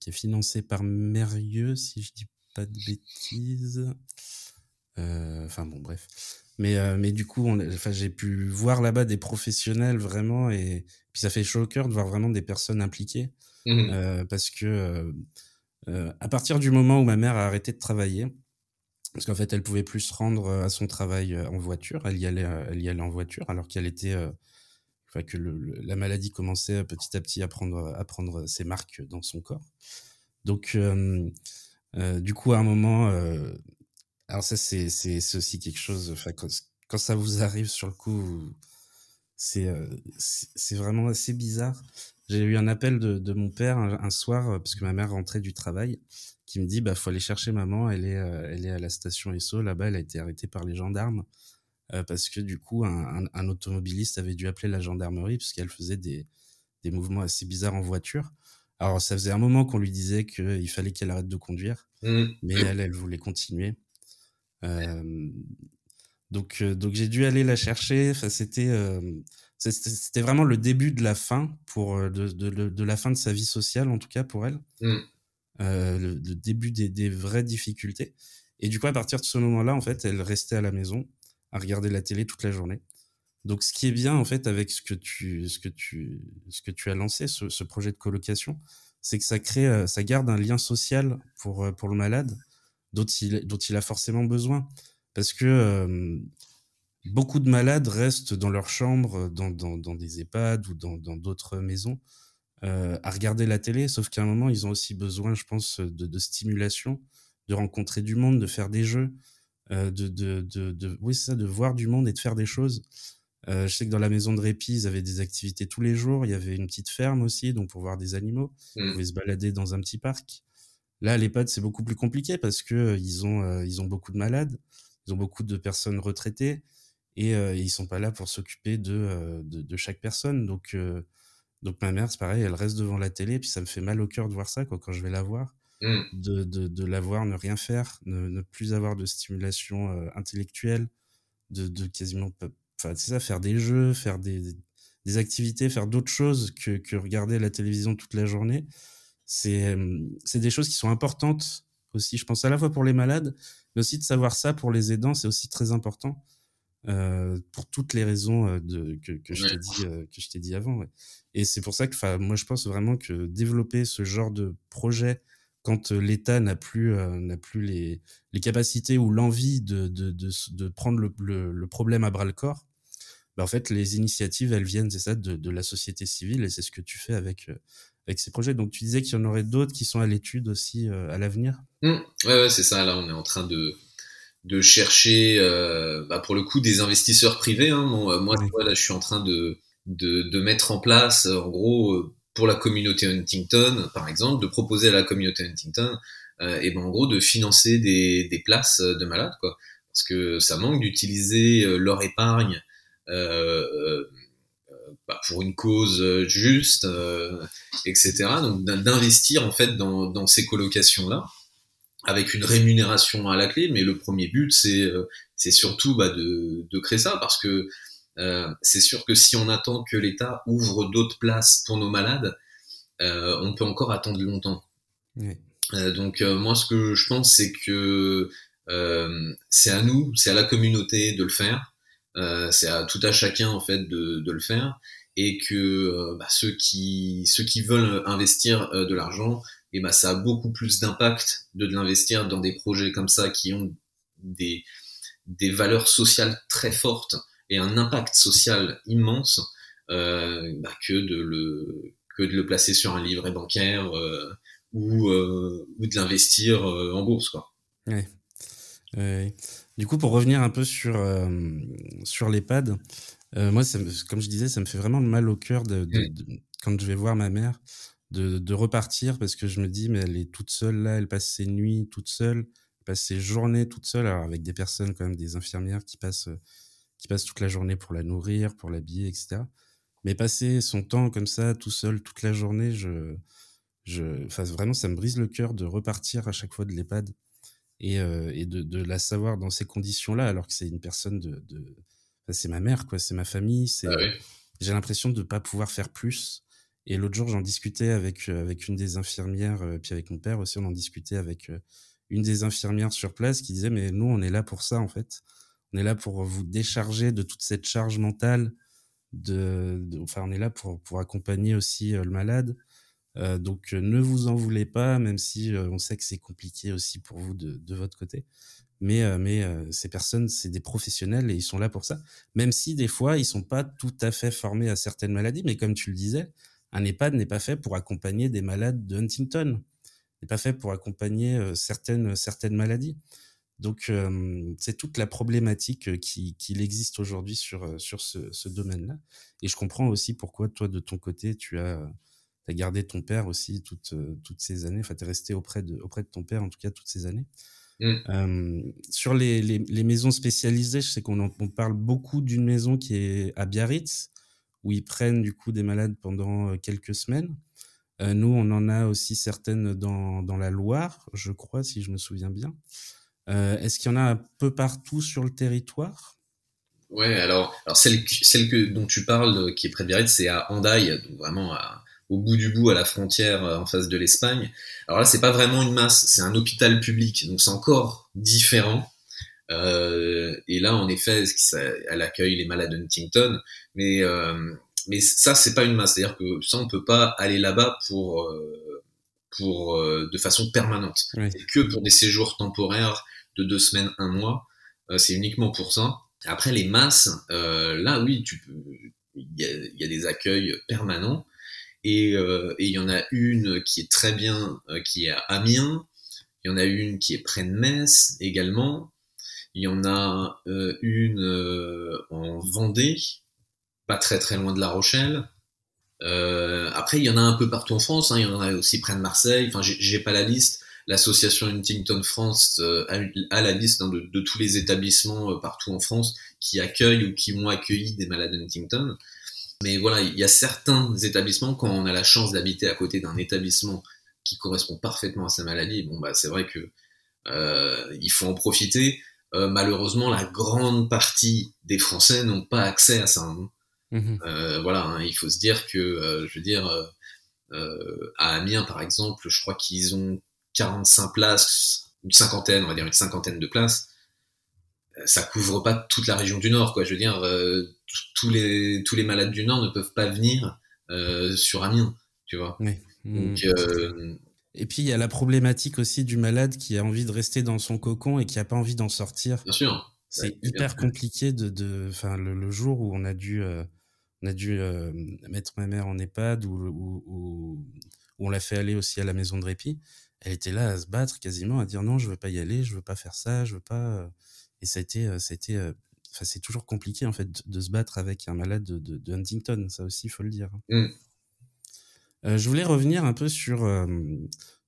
qui est financée par Mérieux, si je dis pas de bêtises. Euh, enfin bon, bref. Mais, euh, mais du coup, enfin, j'ai pu voir là-bas des professionnels vraiment, et puis ça fait chaud au cœur de voir vraiment des personnes impliquées. Mmh euh, parce que à partir du moment où ma mère a arrêté de travailler, parce qu'en fait, elle pouvait plus se rendre à son travail en voiture, elle y allait, elle y allait en voiture, alors qu'elle était, enfin, que la maladie commençait petit à petit à prendre, à prendre ses marques dans son corps. Donc, euh, du coup, à un moment, euh, alors ça, c'est, c'est, aussi quelque chose, quand, quand, ça vous arrive sur le coup, c'est, euh, c'est vraiment assez bizarre. J'ai eu un appel de, de mon père un, soir, parce que ma mère rentrait du travail, qui me dit, bah, faut aller chercher maman, elle est, elle est à la station Esso, là-bas, elle a été arrêtée par les gendarmes. parce que du coup, un, un, automobiliste avait dû appeler la gendarmerie parce qu'elle faisait des, des mouvements assez bizarres en voiture. Alors, ça faisait un moment qu'on lui disait qu'il fallait qu'elle arrête de conduire, mmh. mais elle, elle voulait continuer. Euh, donc, euh, donc j'ai dû aller la chercher. Enfin, c'était, euh, c'était vraiment le début de la fin pour de, de, de, la fin de sa vie sociale, en tout cas pour elle. Mmh. Le, le, début des, des, vraies difficultés. Et du coup, à partir de ce moment-là, en fait, elle restait à la maison à regarder la télé toute la journée. Donc, ce qui est bien, en fait, avec ce que tu, ce que tu, ce que tu as lancé, ce, ce projet de colocation, c'est que ça crée, euh, ça garde un lien social pour, euh, pour le malade dont il, dont il a forcément besoin. Parce que euh, beaucoup de malades restent dans leur chambre, dans, dans, dans des EHPAD ou dans d'autres maisons, euh, à regarder la télé, sauf qu'à un moment, ils ont aussi besoin, je pense, de, de stimulation, de rencontrer du monde, de faire des jeux, euh, de, de, de, oui, c'est ça, de voir du monde et de faire des choses. Euh, je sais que dans la maison de répit, ils avaient des activités tous les jours. Il y avait une petite ferme aussi, donc pour voir des animaux. Mmh. Ils pouvaient se balader dans un petit parc. Là, à l'EHPAD, c'est beaucoup plus compliqué parce que euh, ils ont euh, ils ont beaucoup de malades, ils ont beaucoup de personnes retraitées et euh, ils sont pas là pour s'occuper de, de, de chaque personne. Donc donc ma mère, c'est pareil, elle reste devant la télé, puis ça me fait mal au cœur de voir ça quoi, quand je vais la voir. Mm. de, de, de l'avoir, ne rien faire, ne, ne plus avoir de stimulation intellectuelle, de, de quasiment, enfin, c'est ça, faire des jeux, faire des, des activités, faire d'autres choses que, que regarder la télévision toute la journée. C'est, c'est des choses qui sont importantes aussi, je pense, à la fois pour les malades, mais aussi de savoir ça pour les aidants, c'est aussi très important. Euh, pour toutes les raisons euh, de, que, que je t'ai Ouais. dit, euh, que je t'ai dit avant. ouais. Et c'est pour ça que, moi, je pense vraiment que développer ce genre de projet quand l'État n'a plus, euh, n'a plus les, les capacités ou l'envie de, de, de, prendre le, le, le problème à bras le corps, bah, en fait, les initiatives, elles viennent, c'est ça, de, de la société civile et c'est ce que tu fais avec, avec ces projets. Donc, tu disais qu'il y en aurait d'autres qui sont à l'étude aussi euh, à l'avenir? Mm. Ouais, ouais, c'est ça. Là, on est en train de de chercher, euh, bah, pour le coup, des investisseurs privés. Hein. Bon, euh, moi, Oui. tu vois, là, je suis en train de de, de mettre en place, euh, en gros, pour la communauté Huntington, par exemple, de proposer à la communauté Huntington, euh, et ben en gros, de financer des des places de malades, quoi. Parce que ça manque d'utiliser leur épargne. Euh, bah, pour une cause juste, euh, etc. Donc d'in- d'investir en fait dans, dans ces colocations là avec une rémunération à la clé, mais le premier but c'est euh, c'est surtout bah, de, de créer ça parce que euh, c'est sûr que si on attend que l'État ouvre d'autres places pour nos malades, euh, on peut encore attendre longtemps. Ouais. Euh, donc euh, moi ce que je pense c'est que euh, c'est à nous, c'est à la communauté de le faire, euh, c'est à tout à chacun en fait de, de le faire et que bah, ceux qui ceux qui veulent investir de l'argent et bah ça a beaucoup plus d'impact de, de l'investir dans des projets comme ça qui ont des des valeurs sociales très fortes et un impact social immense euh, bah, que de le que de le placer sur un livret bancaire euh, ou euh, ou de l'investir en bourse quoi. Ouais. Ouais. Du coup, pour revenir un peu sur, sur l'EHPAD, moi, ça me- comme je disais, ça me fait vraiment mal au cœur de, de- de- quand je vais voir ma mère de, de repartir parce que je me dis, mais elle est toute seule là, elle passe ses nuits toute seule, elle passe ses journées toute seule, alors avec des personnes quand même, des infirmières qui passent, euh, qui passent toute la journée pour la nourrir, pour l'habiller, etc. Mais passer son temps comme ça, tout seul, toute la journée, je, je, enfin, vraiment, ça me brise le cœur de repartir à chaque fois de l'EHPAD et, euh, et de, de la savoir dans ces conditions-là, alors que c'est une personne de, de... enfin, c'est ma mère, quoi, c'est ma famille, c'est, Ah oui. j'ai l'impression de ne pas pouvoir faire plus. Et l'autre jour, j'en discutais avec, euh, avec une des infirmières, euh, puis avec mon père aussi, on en discutait avec euh, une des infirmières sur place qui disait, mais nous, on est là pour ça, en fait. On est là pour vous décharger de toute cette charge mentale. De, enfin, on est là pour, pour accompagner aussi le malade. Donc, ne vous en voulez pas, même si on sait que c'est compliqué aussi pour vous de, de votre côté. Mais, mais ces personnes, c'est des professionnels et ils sont là pour ça. Même si des fois, ils sont pas tout à fait formés à certaines maladies. Mais comme tu le disais, un EHPAD n'est pas fait pour accompagner des malades de Huntington. N'est pas fait pour accompagner euh, certaines, certaines maladies. Donc, euh, c'est toute la problématique euh, qui, qu'il existe aujourd'hui sur, sur ce, ce domaine-là. Et je comprends aussi pourquoi, toi, de ton côté, tu as, as gardé ton père aussi toutes, toutes ces années. Enfin, tu es resté auprès de, auprès de ton père, en tout cas, toutes ces années. Mm. Euh, sur les, les, les maisons spécialisées, je sais qu'on parle beaucoup d'une maison qui est à Biarritz, où ils prennent du coup des malades pendant euh, quelques semaines. Euh, nous, on en a aussi certaines dans, dans la Loire, je crois, si je me souviens bien. Euh, Est-ce qu'il y en a un peu partout sur le territoire? Ouais, alors, alors celle, que, dont tu parles, qui est près de Biarritz, c'est à Hendaye, donc vraiment au bout du bout, à la frontière, en face de l'Espagne. Alors là, c'est pas vraiment une masse, c'est un hôpital public, donc c'est encore différent. Euh, et là, en effet, elle accueille les malades de Huntington, mais euh, mais ça, c'est pas une masse, c'est-à-dire que ça, on peut pas aller là-bas pour euh, pour euh, de façon permanente. Oui. C'est que pour des séjours temporaires de deux semaines, un mois. Euh, c'est uniquement pour ça. Après les masses, euh, là oui, tu peux, il y a, il y a des accueils permanents et euh, et il y en a une qui est très bien, euh, qui est à Amiens. Il y en a une qui est près de Metz également. Il y en a euh, une euh, en Vendée, pas très très loin de La Rochelle. Euh, après, il y en a un peu partout en France. Hein. Il y en a aussi près de Marseille. Enfin, j'ai pas la liste. L'association Huntington France a, a la liste hein, de, de tous les établissements partout en France qui accueillent ou qui ont accueilli des malades Huntington. Mais voilà, il y a certains établissements, quand on a la chance d'habiter à côté d'un établissement qui correspond parfaitement à sa maladie, bon bah c'est vrai que il faut en profiter. Euh, malheureusement, la grande partie des Français n'ont pas accès à ça. hein. Mhm. Euh, voilà, hein, il faut se dire que, euh, je veux dire, à Amiens par exemple, je crois qu'ils ont 45 places, une cinquantaine, on va dire une cinquantaine de places. Ça couvre pas toute la région du Nord, quoi. Je veux dire, tous les tous les malades du Nord ne peuvent pas venir sur Amiens, tu vois. Donc, Mhm. Et puis il y a la problématique aussi du malade qui a envie de rester dans son cocon et qui a pas envie d'en sortir. bien sûr. C'est Ouais, hyper compliqué de, de, le, le jour où on a dû, euh, on a dû euh, mettre ma mère en EHPAD ou, ou, ou- où on l'a fait aller aussi à la maison de répit. Elle était là à se battre quasiment, à dire non, je veux pas y aller, je veux pas faire ça, je veux pas. euh. Et ça a été, ça a été, enfin c'est toujours compliqué en fait de, de se battre avec un malade de, de, de Huntington, ça aussi il faut le dire. Mm. Euh, je voulais revenir un peu sur euh,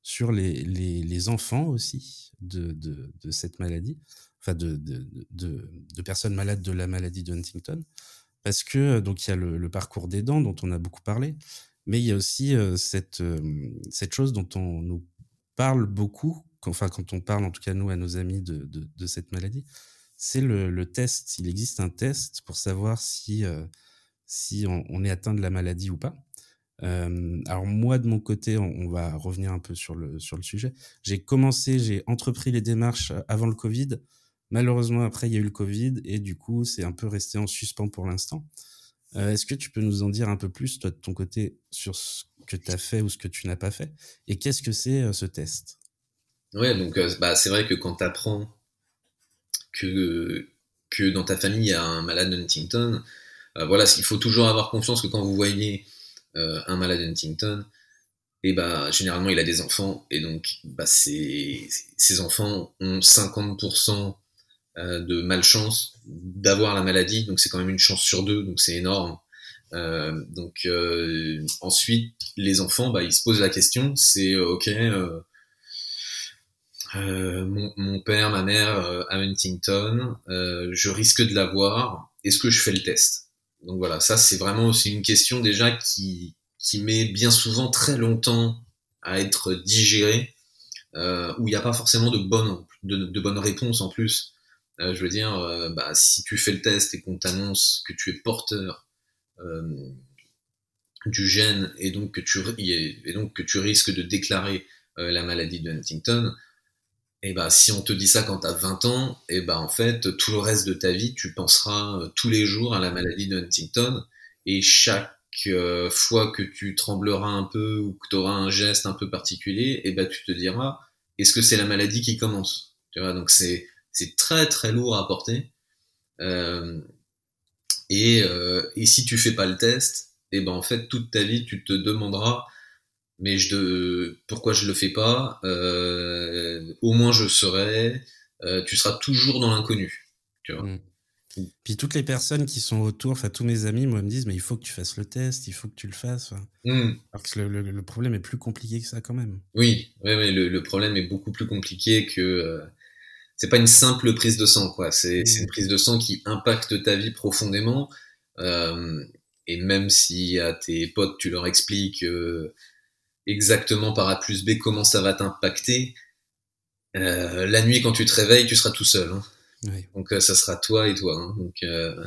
sur les, les, enfants aussi de, de, de cette maladie, enfin de, de, personnes malades de la maladie de Huntington, parce que euh, donc il y a le, parcours des dents dont on a beaucoup parlé, mais il y a aussi cette cette chose dont on nous parle beaucoup, quand- enfin quand on parle en tout cas nous à nos amis de, cette maladie, c'est le, test. Il existe un test pour savoir si si on est atteint de la maladie ou pas. Alors moi de mon côté, on, va revenir un peu sur le sur le sujet. J'ai commencé, j'ai entrepris les démarches avant le Covid. Malheureusement après il y a eu le Covid et du coup c'est un peu resté en suspens pour l'instant. Est-ce que tu peux nous en dire un peu plus toi de ton côté sur ce que tu as fait ou ce que tu n'as pas fait? Et qu'est-ce que c'est ce test? Ouais, donc bah, c'est vrai que quand tu apprends que, que dans ta famille il y a un malade de Huntington, voilà, il faut toujours avoir confiance que quand vous voyez un malade de Huntington, et bah généralement il a des enfants et donc bah c'est ces enfants ont 50% euh, de malchance d'avoir la maladie, donc c'est quand même une chance sur deux, donc c'est énorme. Euh, donc euh, ensuite les enfants, bah ils se posent la question, c'est euh, ok. euh, euh, mon, mon père, ma mère euh, à Huntington, euh, je risque de l'avoir. Est-ce que je fais le test? Donc voilà, ça c'est vraiment c'est une question déjà qui qui met bien souvent très longtemps à être digérée, euh, où il n'y a pas forcément de bonnes de, de bonnes réponses en plus. Euh, je veux dire, euh, bah, si tu fais le test et qu'on t'annonce que tu es porteur du gène et donc que tu risques de déclarer la maladie de Huntington, et bah si on te dit ça quand t'as 20 ans, et bah en fait tout le reste de ta vie tu penseras euh, tous les jours à la maladie de Huntington et chaque euh, fois que tu trembleras un peu ou que tu auras un geste un peu particulier, et bah tu te diras est-ce que c'est la maladie qui commence? Tu vois donc c'est c'est très très lourd à porter. Euh, et, euh, et si tu fais pas le test, et ben en fait toute ta vie tu te demanderas mais je de pourquoi je le fais pas euh, au moins je serai euh, tu seras toujours dans l'inconnu tu vois Mm. Puis toutes les personnes qui sont autour, enfin tous mes amis, moi me disent mais il faut que tu fasses le test, il faut que tu le fasses. Mm. Alors que le, le- le problème est plus compliqué que ça quand même. oui oui oui le, le problème est beaucoup plus compliqué que euh, c'est pas une simple prise de sang quoi c'est Mm. une prise de sang qui impacte ta vie profondément euh, et même si à tes potes tu leur expliques exactement par A plus B comment ça va t'impacter euh, la nuit quand tu te réveilles tu seras tout seul hein. Ouais. Donc euh, ça sera toi et toi. hein. Donc euh,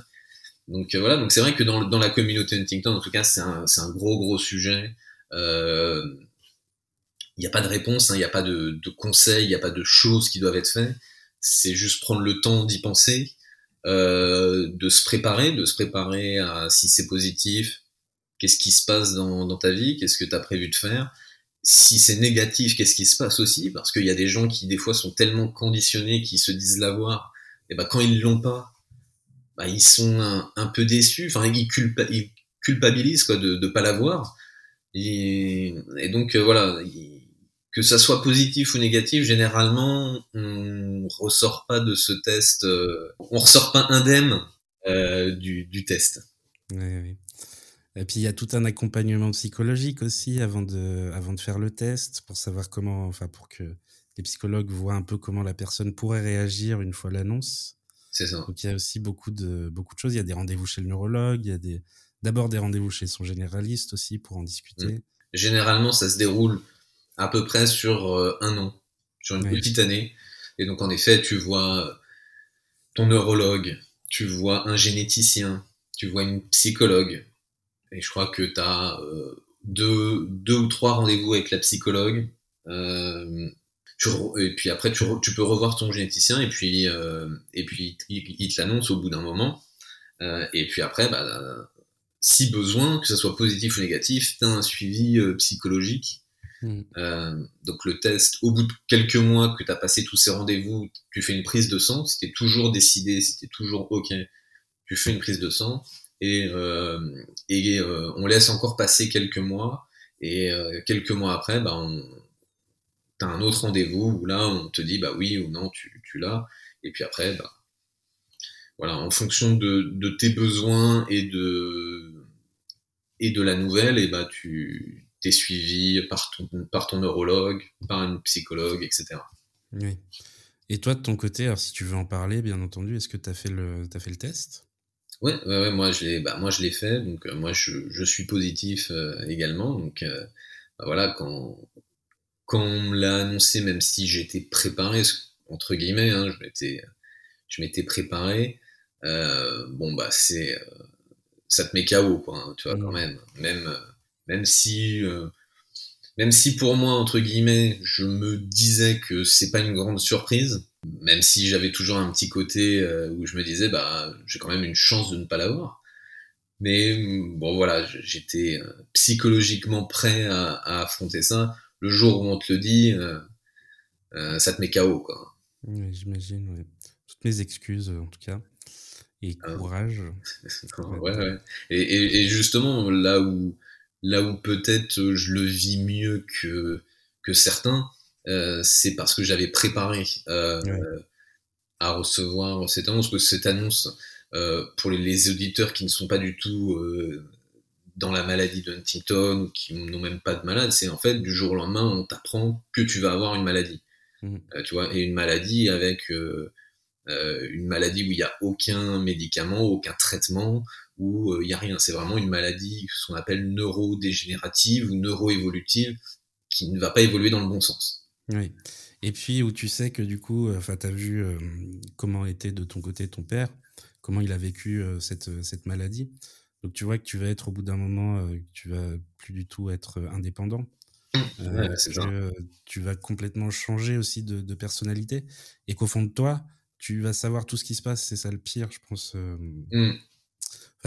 donc euh, voilà. Donc c'est vrai que dans, dans la communauté Huntington, en tout cas, c'est un c'est un gros gros sujet. Euh, Il n'y a pas de réponse, hein, il n'y a pas de, de conseils, il n'y a pas de choses qui doivent être faites. C'est juste prendre le temps d'y penser, euh, de se préparer, de se préparer à si c'est positif, qu'est-ce qui se passe dans, dans ta vie, qu'est-ce que tu as prévu de faire? Si c'est négatif, qu'est-ce qui se passe aussi? Parce qu'il y a des gens qui des fois sont tellement conditionnés qu'ils se disent l'avoir et ben quand ils l'ont pas, bah, ils sont un, peu déçus, enfin ils, culpa, ils culpabilisent quoi de ne pas l'avoir. Et, donc euh, voilà, il- que ça soit positif ou négatif, généralement on ressort pas de ce test, euh, on ressort pas indemne euh, du, du test. Ouais, ouais. Et puis il y a tout un accompagnement psychologique aussi avant de, avant de faire le test pour savoir comment, enfin pour que les psychologues voient un peu comment la personne pourrait réagir une fois l'annonce. C'est ça. Donc il y a aussi beaucoup de, beaucoup de choses. Il y a des rendez-vous chez le neurologue, il y a des, d'abord des rendez-vous chez son généraliste aussi pour en discuter. Généralement, ça se déroule à peu près sur euh, un an, sur une petite année. Et donc en effet, tu vois ton neurologue, tu vois un généticien, tu vois une psychologue. Et je crois que tu as deux, deux ou trois rendez-vous avec la psychologue. Euh, tu et puis après, tu, tu peux revoir ton généticien et puis, euh, et puis il, il te l'annonce au bout d'un moment. Euh, et puis après, bah, si besoin, que ce soit positif ou négatif, tu as un suivi euh, psychologique. Mm. Euh, donc le test, au bout de quelques mois que tu as passé tous ces rendez-vous, tu fais une prise de sang. Si tu toujours décidé, si tu toujours OK, tu fais une prise de sang. Et, euh, euh, on laisse encore passer quelques mois. Et euh, quelques mois après, bah, on, t'as un autre rendez-vous où là, on te dit bah oui ou non, tu, tu l'as. Et puis après, bah, voilà, en fonction de, de tes besoins et de, et de la nouvelle, et bah, tu t'es suivi par ton, par ton neurologue, par une psychologue, etc. Oui. Et toi, de ton côté, alors si tu veux en parler, bien entendu, est-ce que tu as fait le, t'as fait le test? Ouais, ouais, ouais, moi je l'ai, bah, moi je l'ai fait, donc euh, moi je, je suis positif euh, également, donc euh, bah, voilà quand quand on me l'a annoncé, même si j'étais préparé entre guillemets, hein, je m'étais je m'étais préparé, euh, bon bah c'est euh, ça te met KO quoi, hein, tu vois Mhm. quand même, même euh, même si euh, même si pour moi entre guillemets je me disais que c'est pas une grande surprise, même si j'avais toujours un petit côté euh, où je me disais bah j'ai quand même une chance de ne pas l'avoir mais bon voilà j'étais euh, psychologiquement prêt à, à affronter ça le jour où on te le dit euh, euh, ça te met KO quoi Oui, j'imagine, ouais. Toutes mes excuses, en tout cas. Et Ah. courage. ouais, ouais. Et, et, et justement là où là où peut-être je le vis mieux que que certains c'est parce que j'avais préparé euh, Ouais. à recevoir cette annonce, parce que cette annonce, euh, pour les, auditeurs qui ne sont pas du tout euh, dans la maladie de Huntington, ou qui n'ont même pas de malade, c'est en fait du jour au lendemain, on t'apprend que tu vas avoir une maladie. Euh, tu vois, et une maladie avec euh, euh, une maladie où il n'y a aucun médicament, aucun traitement, où euh, il n'y a rien. C'est vraiment une maladie, ce qu'on appelle neurodégénérative ou neuroévolutive, qui ne va pas évoluer dans le bon sens. Oui. Et puis où tu sais que du coup, enfin, tu as vu euh, comment était de ton côté ton père, comment il a vécu euh, cette, cette maladie. Donc tu vois que tu vas être au bout d'un moment, euh, tu vas plus du tout être euh, indépendant. Ouais, que euh, tu vas complètement changer aussi de, de personnalité et qu'au fond de toi, tu vas savoir tout ce qui se passe. C'est ça le pire, je pense. euh, Mm.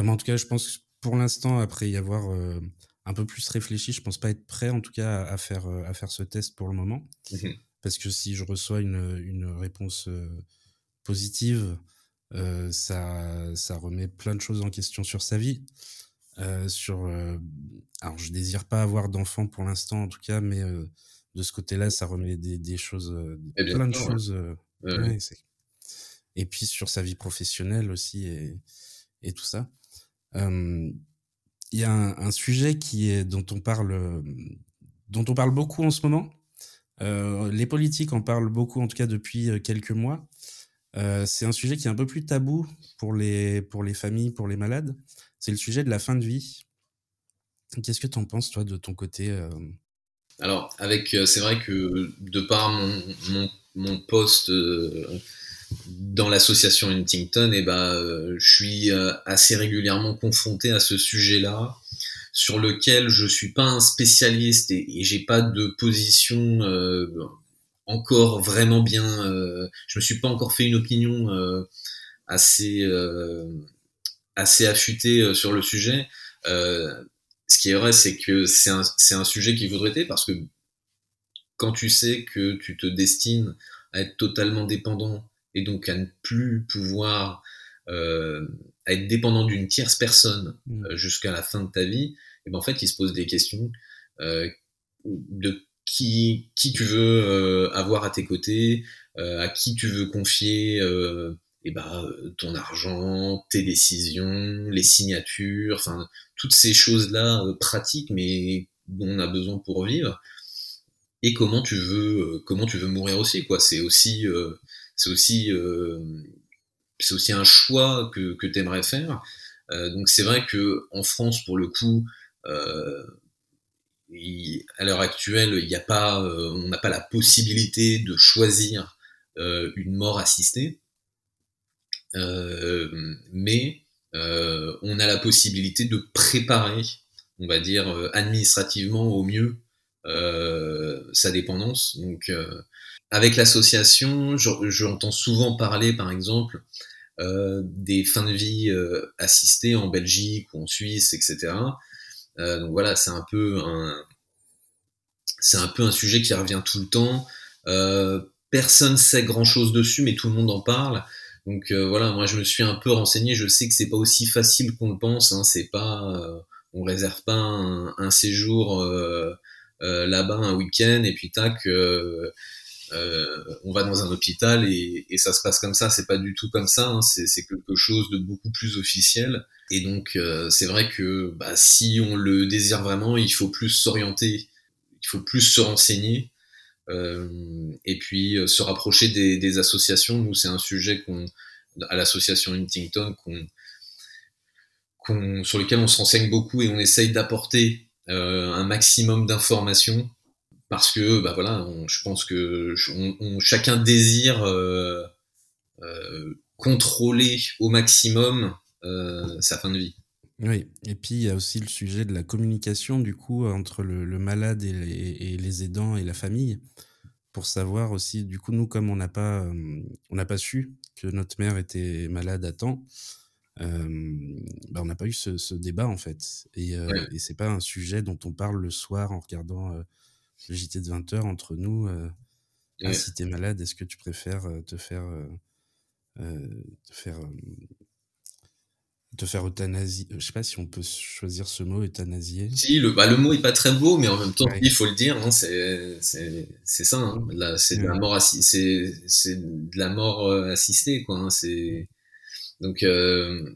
En tout cas, je pense que pour l'instant, après y avoir euh, un peu plus réfléchi, je pense pas être prêt, en tout cas, à, faire, euh, à faire ce test pour le moment. Mhm. Parce que si je reçois une, une réponse euh, positive, euh, ça, ça remet plein de choses en question sur sa vie. Euh, sur, euh, alors, je désire pas avoir d'enfant pour l'instant, en tout cas, mais de ce côté-là, ça remet des, des choses, Eh bien plein de ouais. choses. Ouais, ouais, c'est- et puis sur sa vie professionnelle aussi et, et tout ça. Il y a un, sujet qui est dont on parle dont on parle beaucoup en ce moment. Euh, les politiques en parlent beaucoup, en tout cas depuis euh, quelques mois. Euh, c'est un sujet qui est un peu plus tabou pour les pour les familles, pour les malades. C'est le sujet de la fin de vie. Qu'est-ce que tu en penses toi de ton côté Alors, avec, c'est vrai que de par mon, mon, poste dans l'association Huntington, et ben, euh, je suis euh, assez régulièrement confronté à ce sujet-là, sur lequel je suis pas un spécialiste et, et j'ai pas de position euh, encore vraiment bien. Je me suis pas encore fait une opinion assez assez affûtée sur le sujet. Ce qui est vrai, c'est que c'est un, un sujet qu'il faudrait traiter parce que quand tu sais que tu te destines à être totalement dépendant et donc à ne plus pouvoir euh, à être dépendant d'une tierce personne Mm. euh, jusqu'à la fin de ta vie, et ben en fait, il se pose des questions euh, de qui qui tu veux euh, avoir à tes côtés, euh, à qui tu veux confier euh, et ben ton argent, tes décisions, les signatures, enfin toutes ces choses-là pratiques mais dont on a besoin pour vivre et comment tu veux euh, comment tu veux mourir aussi quoi c'est aussi euh, c'est aussi euh, c'est aussi un choix que que t'aimerais faire. Euh, donc c'est vrai que en France pour le coup euh, à l'heure actuelle, il a pas, on n'a pas la possibilité de choisir une mort assistée, mais on a la possibilité de préparer, on va dire administrativement au mieux, sa dépendance. Donc, euh, avec l'association, je- j'entends souvent parler, par exemple, euh, des fins de vie euh, assistées en Belgique ou en Suisse, etc. Donc voilà, c'est un peu un, c'est un peu un sujet qui revient tout le temps. Euh, personne sait grand chose dessus, mais tout le monde en parle. Donc voilà, moi je me suis un peu renseigné. Je sais que c'est pas aussi facile qu'on le pense. Hein, c'est pas, on réserve pas un, séjour là-bas un week-end et puis tac, euh, euh, on va dans un hôpital et, et ça se passe comme ça. C'est pas du tout comme ça. Hein, c'est quelque chose de beaucoup plus officiel. Et donc euh, c'est vrai que bah, si on le désire vraiment, il faut plus s'orienter, il faut plus se renseigner. Euh, et puis euh, se rapprocher des, des associations. Nous, c'est un sujet qu'on, à l'association Huntington, qu'on, qu'on, sur lequel on se renseigne beaucoup et on essaye d'apporter euh, un maximum d'informations parce que, bah voilà, je pense que chacun désire euh, euh, contrôler au maximum euh, sa fin de vie. Oui, et puis il y a aussi le sujet de la communication, du coup, entre le, malade et les, et les aidants et la famille, pour savoir aussi, du coup, nous, comme on n'a pas, euh, on n'a pas su que notre mère était malade à temps, euh, bah, on n'a pas eu ce, ce débat, en fait. Et, Ouais. et c'est pas un sujet dont on parle le soir en regardant le JT de 20h entre nous. Ah, Ouais. si t'es malade, est-ce que tu préfères te faire, te faire te faire euthanasie. Je sais pas si on peut choisir ce mot, euthanasier? Si, le, bah, le mot est pas très beau, mais en même temps, Ouais. il faut le dire, hein, c'est, ça, hein, là, c'est de la mort assi- c'est, c'est de la mort euh, assistée, quoi, hein, c'est, donc, euh,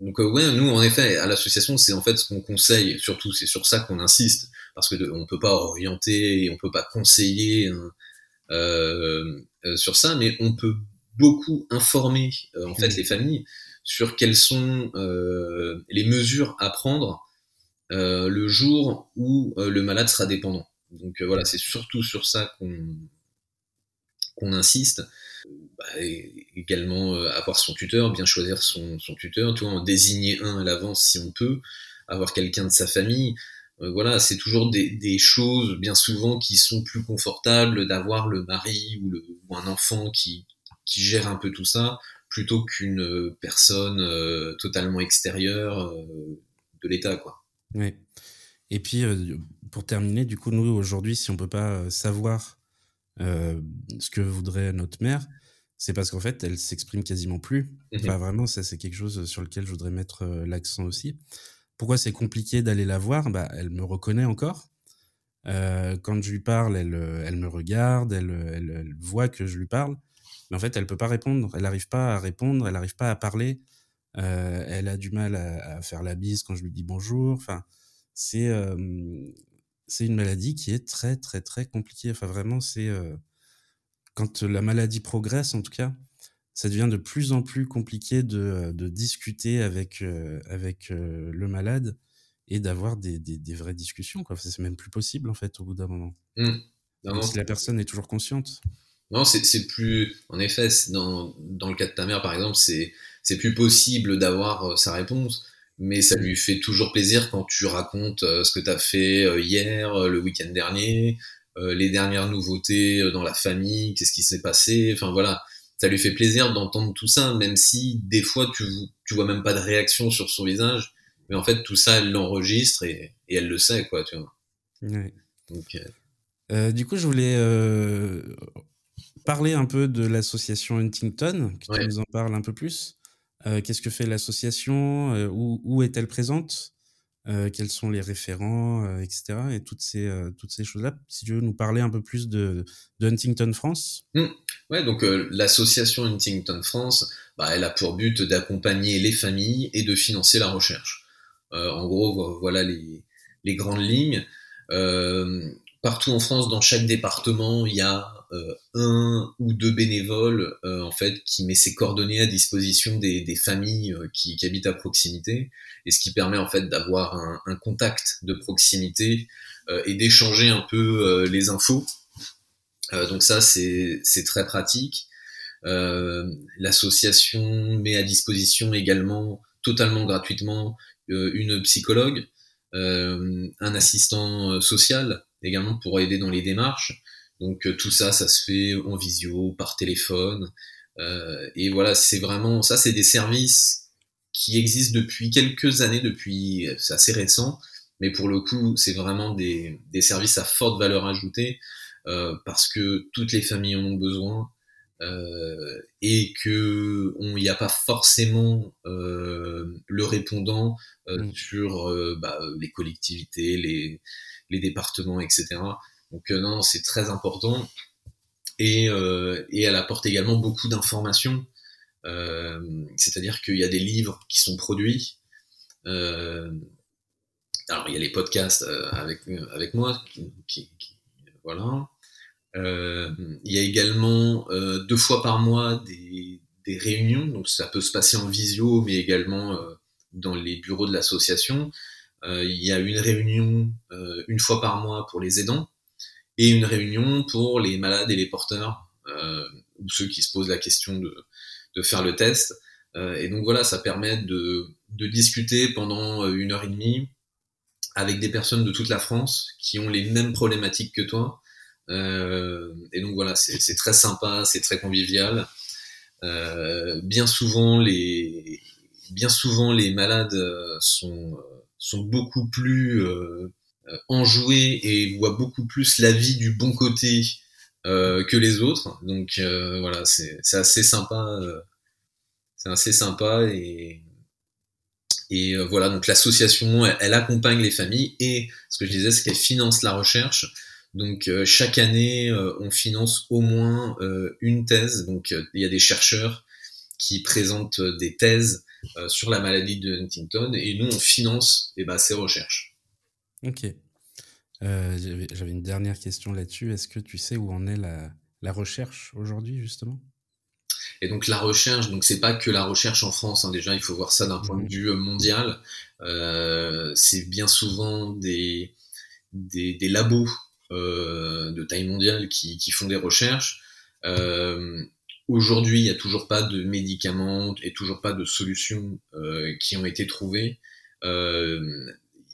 donc, euh, ouais, nous, en effet, à l'association, c'est en fait ce qu'on conseille, surtout, c'est sur ça qu'on insiste, parce que de- on peut pas orienter on peut pas conseiller, hein, euh, euh, sur ça, mais on peut beaucoup informer, euh, en fait, Mhm. les familles sur quelles sont euh, les mesures à prendre euh, le jour où le malade sera dépendant. Donc voilà, c'est surtout sur ça qu'on qu'on insiste. Bah, également euh, avoir son tuteur, bien choisir son, tuteur, en désigner un à l'avance si on peut, avoir quelqu'un de sa famille. Euh, voilà, c'est toujours des, choses bien souvent qui sont plus confortables d'avoir le mari ou, un enfant qui, gère un peu tout ça plutôt qu'une euh, personne totalement extérieure de l'État, quoi. Ouais. Et puis, pour terminer, du coup, nous, aujourd'hui, si on peut pas savoir euh, ce que voudrait notre mère, c'est parce qu'en fait, elle s'exprime quasiment plus. Mhm. Enfin, vraiment, ça, c'est quelque chose sur lequel je voudrais mettre euh, l'accent aussi. Pourquoi c'est compliqué d'aller la voir? Bah, Elle me reconnaît encore. Euh, quand je lui parle, elle, elle me regarde, elle, elle, elle voit que je lui parle. Mais en fait, elle peut pas répondre. Elle n'arrive pas à répondre, elle n'arrive pas à parler. Euh, elle a du mal à, à faire la bise quand je lui dis bonjour. Enfin, c'est euh, c'est une maladie qui est très très très compliquée. Enfin, vraiment, c'est euh, quand la maladie progresse, en tout cas, ça devient de plus en plus compliqué de, de discuter avec euh, avec euh, le malade et d'avoir des, des, des vraies discussions. Quoi. C'est même plus possible en fait au bout d'un moment. Non, non, si la personne est toujours consciente. Non, c'est plus. En effet, dans, dans le cas de ta mère, par exemple, c'est c'est plus possible d'avoir euh, sa réponse, mais ça lui fait toujours plaisir quand tu racontes euh, ce que tu as fait euh, hier, euh, le week-end dernier, les dernières nouveautés dans la famille, qu'est-ce qui s'est passé. Enfin voilà, ça lui fait plaisir d'entendre tout ça, même si des fois tu tu vois même pas de réaction sur son visage, mais en fait tout ça elle l'enregistre et, et elle le sait quoi, tu vois. Donc euh, Euh, du coup, je voulais euh, parler un peu de l'association Huntington, que tu nous en parles un peu plus. Euh, Qu'est-ce que fait l'association euh, Où, est-elle présente Euh, Quels sont les référents, etc. Et toutes ces, toutes ces choses-là. Si tu veux nous parler un peu plus de, Huntington France. Ouais, donc l'association Huntington France, bah, elle a pour but d'accompagner les familles et de financer la recherche. En gros, vo- voilà les, les grandes lignes. Partout en France, dans chaque département, il y a euh, un ou deux bénévoles euh, en fait qui met ses coordonnées à disposition des, familles euh, qui, habitent à proximité, et ce qui permet en fait d'avoir un contact de proximité et d'échanger un peu les infos. donc ça, c'est très pratique. L'association met à disposition également totalement gratuitement une psychologue, un assistant social également pour aider dans les démarches. Donc tout ça, ça se fait en visio, par téléphone. et voilà, c'est vraiment ça, c'est des services qui existent depuis quelques années, depuis c'est assez récent, mais pour le coup, c'est vraiment des, des, services à forte valeur ajoutée euh, parce que toutes les familles en ont besoin euh, et que il n'y a pas forcément euh, le répondant euh, mm. sur euh, bah, les collectivités, les, les départements, etc. Donc euh, non, c'est très important et, et elle apporte également beaucoup d'informations euh, c'est-à-dire qu'il y a des livres qui sont produits. Euh, alors il y a les podcasts euh, avec avec moi, voilà. il y a également deux fois par mois des, des, réunions, donc ça peut se passer en visio, mais également dans les bureaux de l'association. Il y a une réunion une fois par mois pour les aidants et une réunion pour les malades et les porteurs, ou ceux qui se posent la question de de faire le test. Euh, et donc voilà, ça permet de, de discuter pendant euh, une heure et demie avec des personnes de toute la France qui ont les mêmes problématiques que toi. Euh, et donc voilà, c'est très sympa, c'est très convivial. Euh, bien souvent, les bien souvent les malades sont sont beaucoup plus euh, enjoués et voient beaucoup plus la vie du bon côté euh, que les autres. Donc euh, voilà, c'est assez sympa. Euh, c'est assez sympa et et voilà, donc l'association, elle, accompagne les familles et ce que je disais, c'est qu'elle finance la recherche. Donc chaque année, on finance au moins une thèse. Donc il y a des chercheurs qui présentent des thèses sur la maladie de Huntington et nous, on finance eh ben, ces recherches. Ok. Euh, j'avais une dernière question là-dessus. Est-ce que tu sais où en est la, la recherche aujourd'hui, justement? Et donc la recherche, donc c'est pas que la recherche en France. Hein, déjà, il faut voir ça d'un point de mmh. vue euh, mondial. Euh, c'est bien souvent des des, des labos euh, de taille mondiale qui, qui font des recherches. Euh, Aujourd'hui, il n'y a toujours pas de médicaments et toujours pas de solutions euh, qui ont été trouvées. Euh,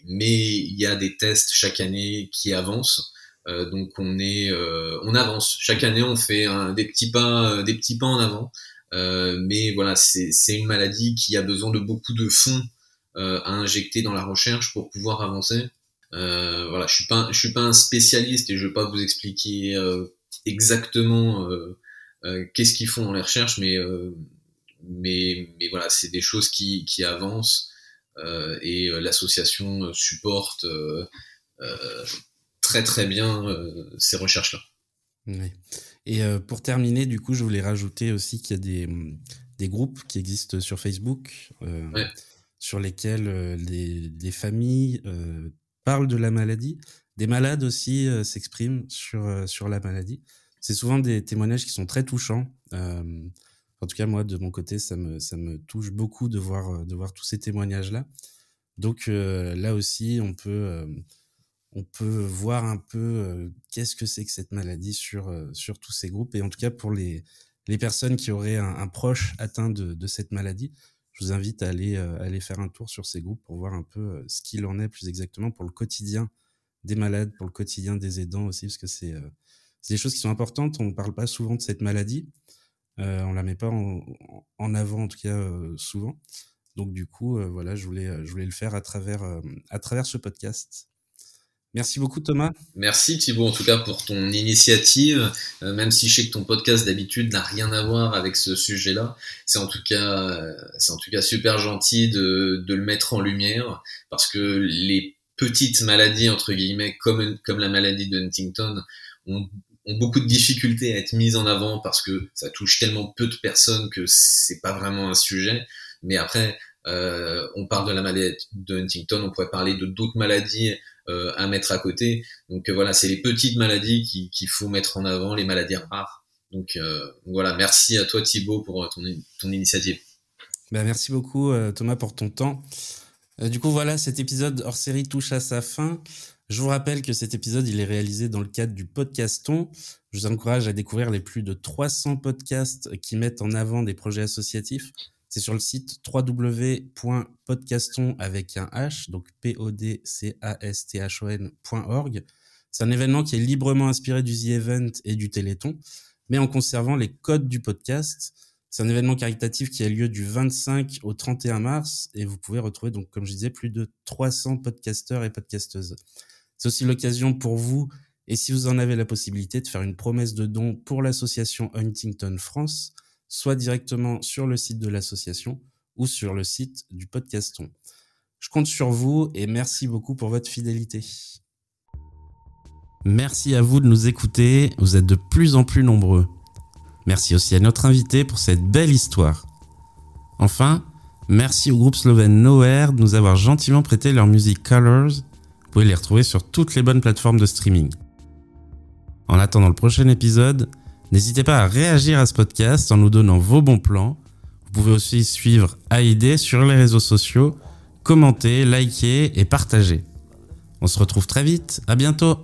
mais il y a des tests chaque année qui avancent. Euh, donc on est, euh, on avance. Chaque année, on fait des petits pas, euh, des petits pas en avant. Euh, mais voilà, c'est une maladie qui a besoin de beaucoup de fonds à injecter dans la recherche pour pouvoir avancer. voilà, je suis pas, je suis pas un spécialiste et je vais pas vous expliquer exactement qu'est-ce qu'ils font dans les recherches, mais mais mais voilà, c'est des choses qui qui avancent. Euh, et euh, l'association euh, supporte très très bien ces recherches-là. Oui. Et pour terminer, du coup, je voulais rajouter aussi qu'il y a des, des, groupes qui existent sur Facebook sur lesquels les, les, familles parlent de la maladie. Des malades aussi s'expriment sur, sur la maladie. C'est souvent des témoignages qui sont très touchants. En tout cas, moi, de mon côté, ça me, ça me touche beaucoup de voir, euh, de voir tous ces témoignages-là. Donc euh, là aussi, on peut, euh, on peut voir un peu qu'est-ce que c'est que cette maladie sur, sur tous ces groupes. Et en tout cas, pour les, les personnes qui auraient un, proche atteint de, de, cette maladie, je vous invite à aller, aller faire un tour sur ces groupes pour voir un peu ce qu'il en est plus exactement pour le quotidien des malades, pour le quotidien des aidants aussi, parce que c'est des choses qui sont importantes. On ne parle pas souvent de cette maladie. Euh, on la met pas en, avant en tout cas euh, souvent. Donc du coup, euh, voilà, je voulais, je voulais le faire à travers, à travers ce podcast. Merci beaucoup Thomas. Merci Thibaut en tout cas pour ton initiative, même si je sais que ton podcast d'habitude n'a rien à voir avec ce sujet-là. C'est en tout cas, c'est en tout cas super gentil de, de, le mettre en lumière parce que les petites maladies entre guillemets comme comme la maladie de Huntington ont ont beaucoup de difficultés à être mises en avant parce que ça touche tellement peu de personnes que c'est pas vraiment un sujet. Mais après, euh, on parle de la maladie de Huntington, on pourrait parler de d'autres maladies euh, à mettre à côté. Donc euh, voilà, c'est les petites maladies qu'il faut mettre en avant, les maladies rares. Donc voilà, merci à toi Thibaut pour ton, ton initiative. Ben, merci beaucoup Thomas pour ton temps. du coup voilà, cet épisode hors série touche à sa fin. Je vous rappelle que cet épisode, il est réalisé dans le cadre du podcaston. Je vous encourage à découvrir les plus de 300 podcasts qui mettent en avant des projets associatifs. C'est sur le site www.podcaston avec un H, donc p o d c a s t h o n.org. C'est un événement qui est librement inspiré du The Event et du Téléthon, mais en conservant les codes du podcast. C'est un événement caritatif qui a lieu du 25 au 31 mars et vous pouvez retrouver, donc, comme je disais, plus de 300 podcasteurs et podcasteuses. C'est aussi l'occasion pour vous, et si vous en avez la possibilité, de faire une promesse de don pour l'association Huntington France, soit directement sur le site de l'association ou sur le site du podcaston. Je compte sur vous et merci beaucoup pour votre fidélité. Merci à vous de nous écouter, vous êtes de plus en plus nombreux. Merci aussi à notre invité pour cette belle histoire. Enfin, merci au groupe slovène Nowhere de nous avoir gentiment prêté leur musique Colors pouvez les retrouver sur toutes les bonnes plateformes de streaming. En attendant le prochain épisode, n'hésitez pas à réagir à ce podcast en nous donnant vos bons plans. Vous pouvez aussi suivre AID sur les réseaux sociaux, commenter, liker et partager. On se retrouve très vite, à bientôt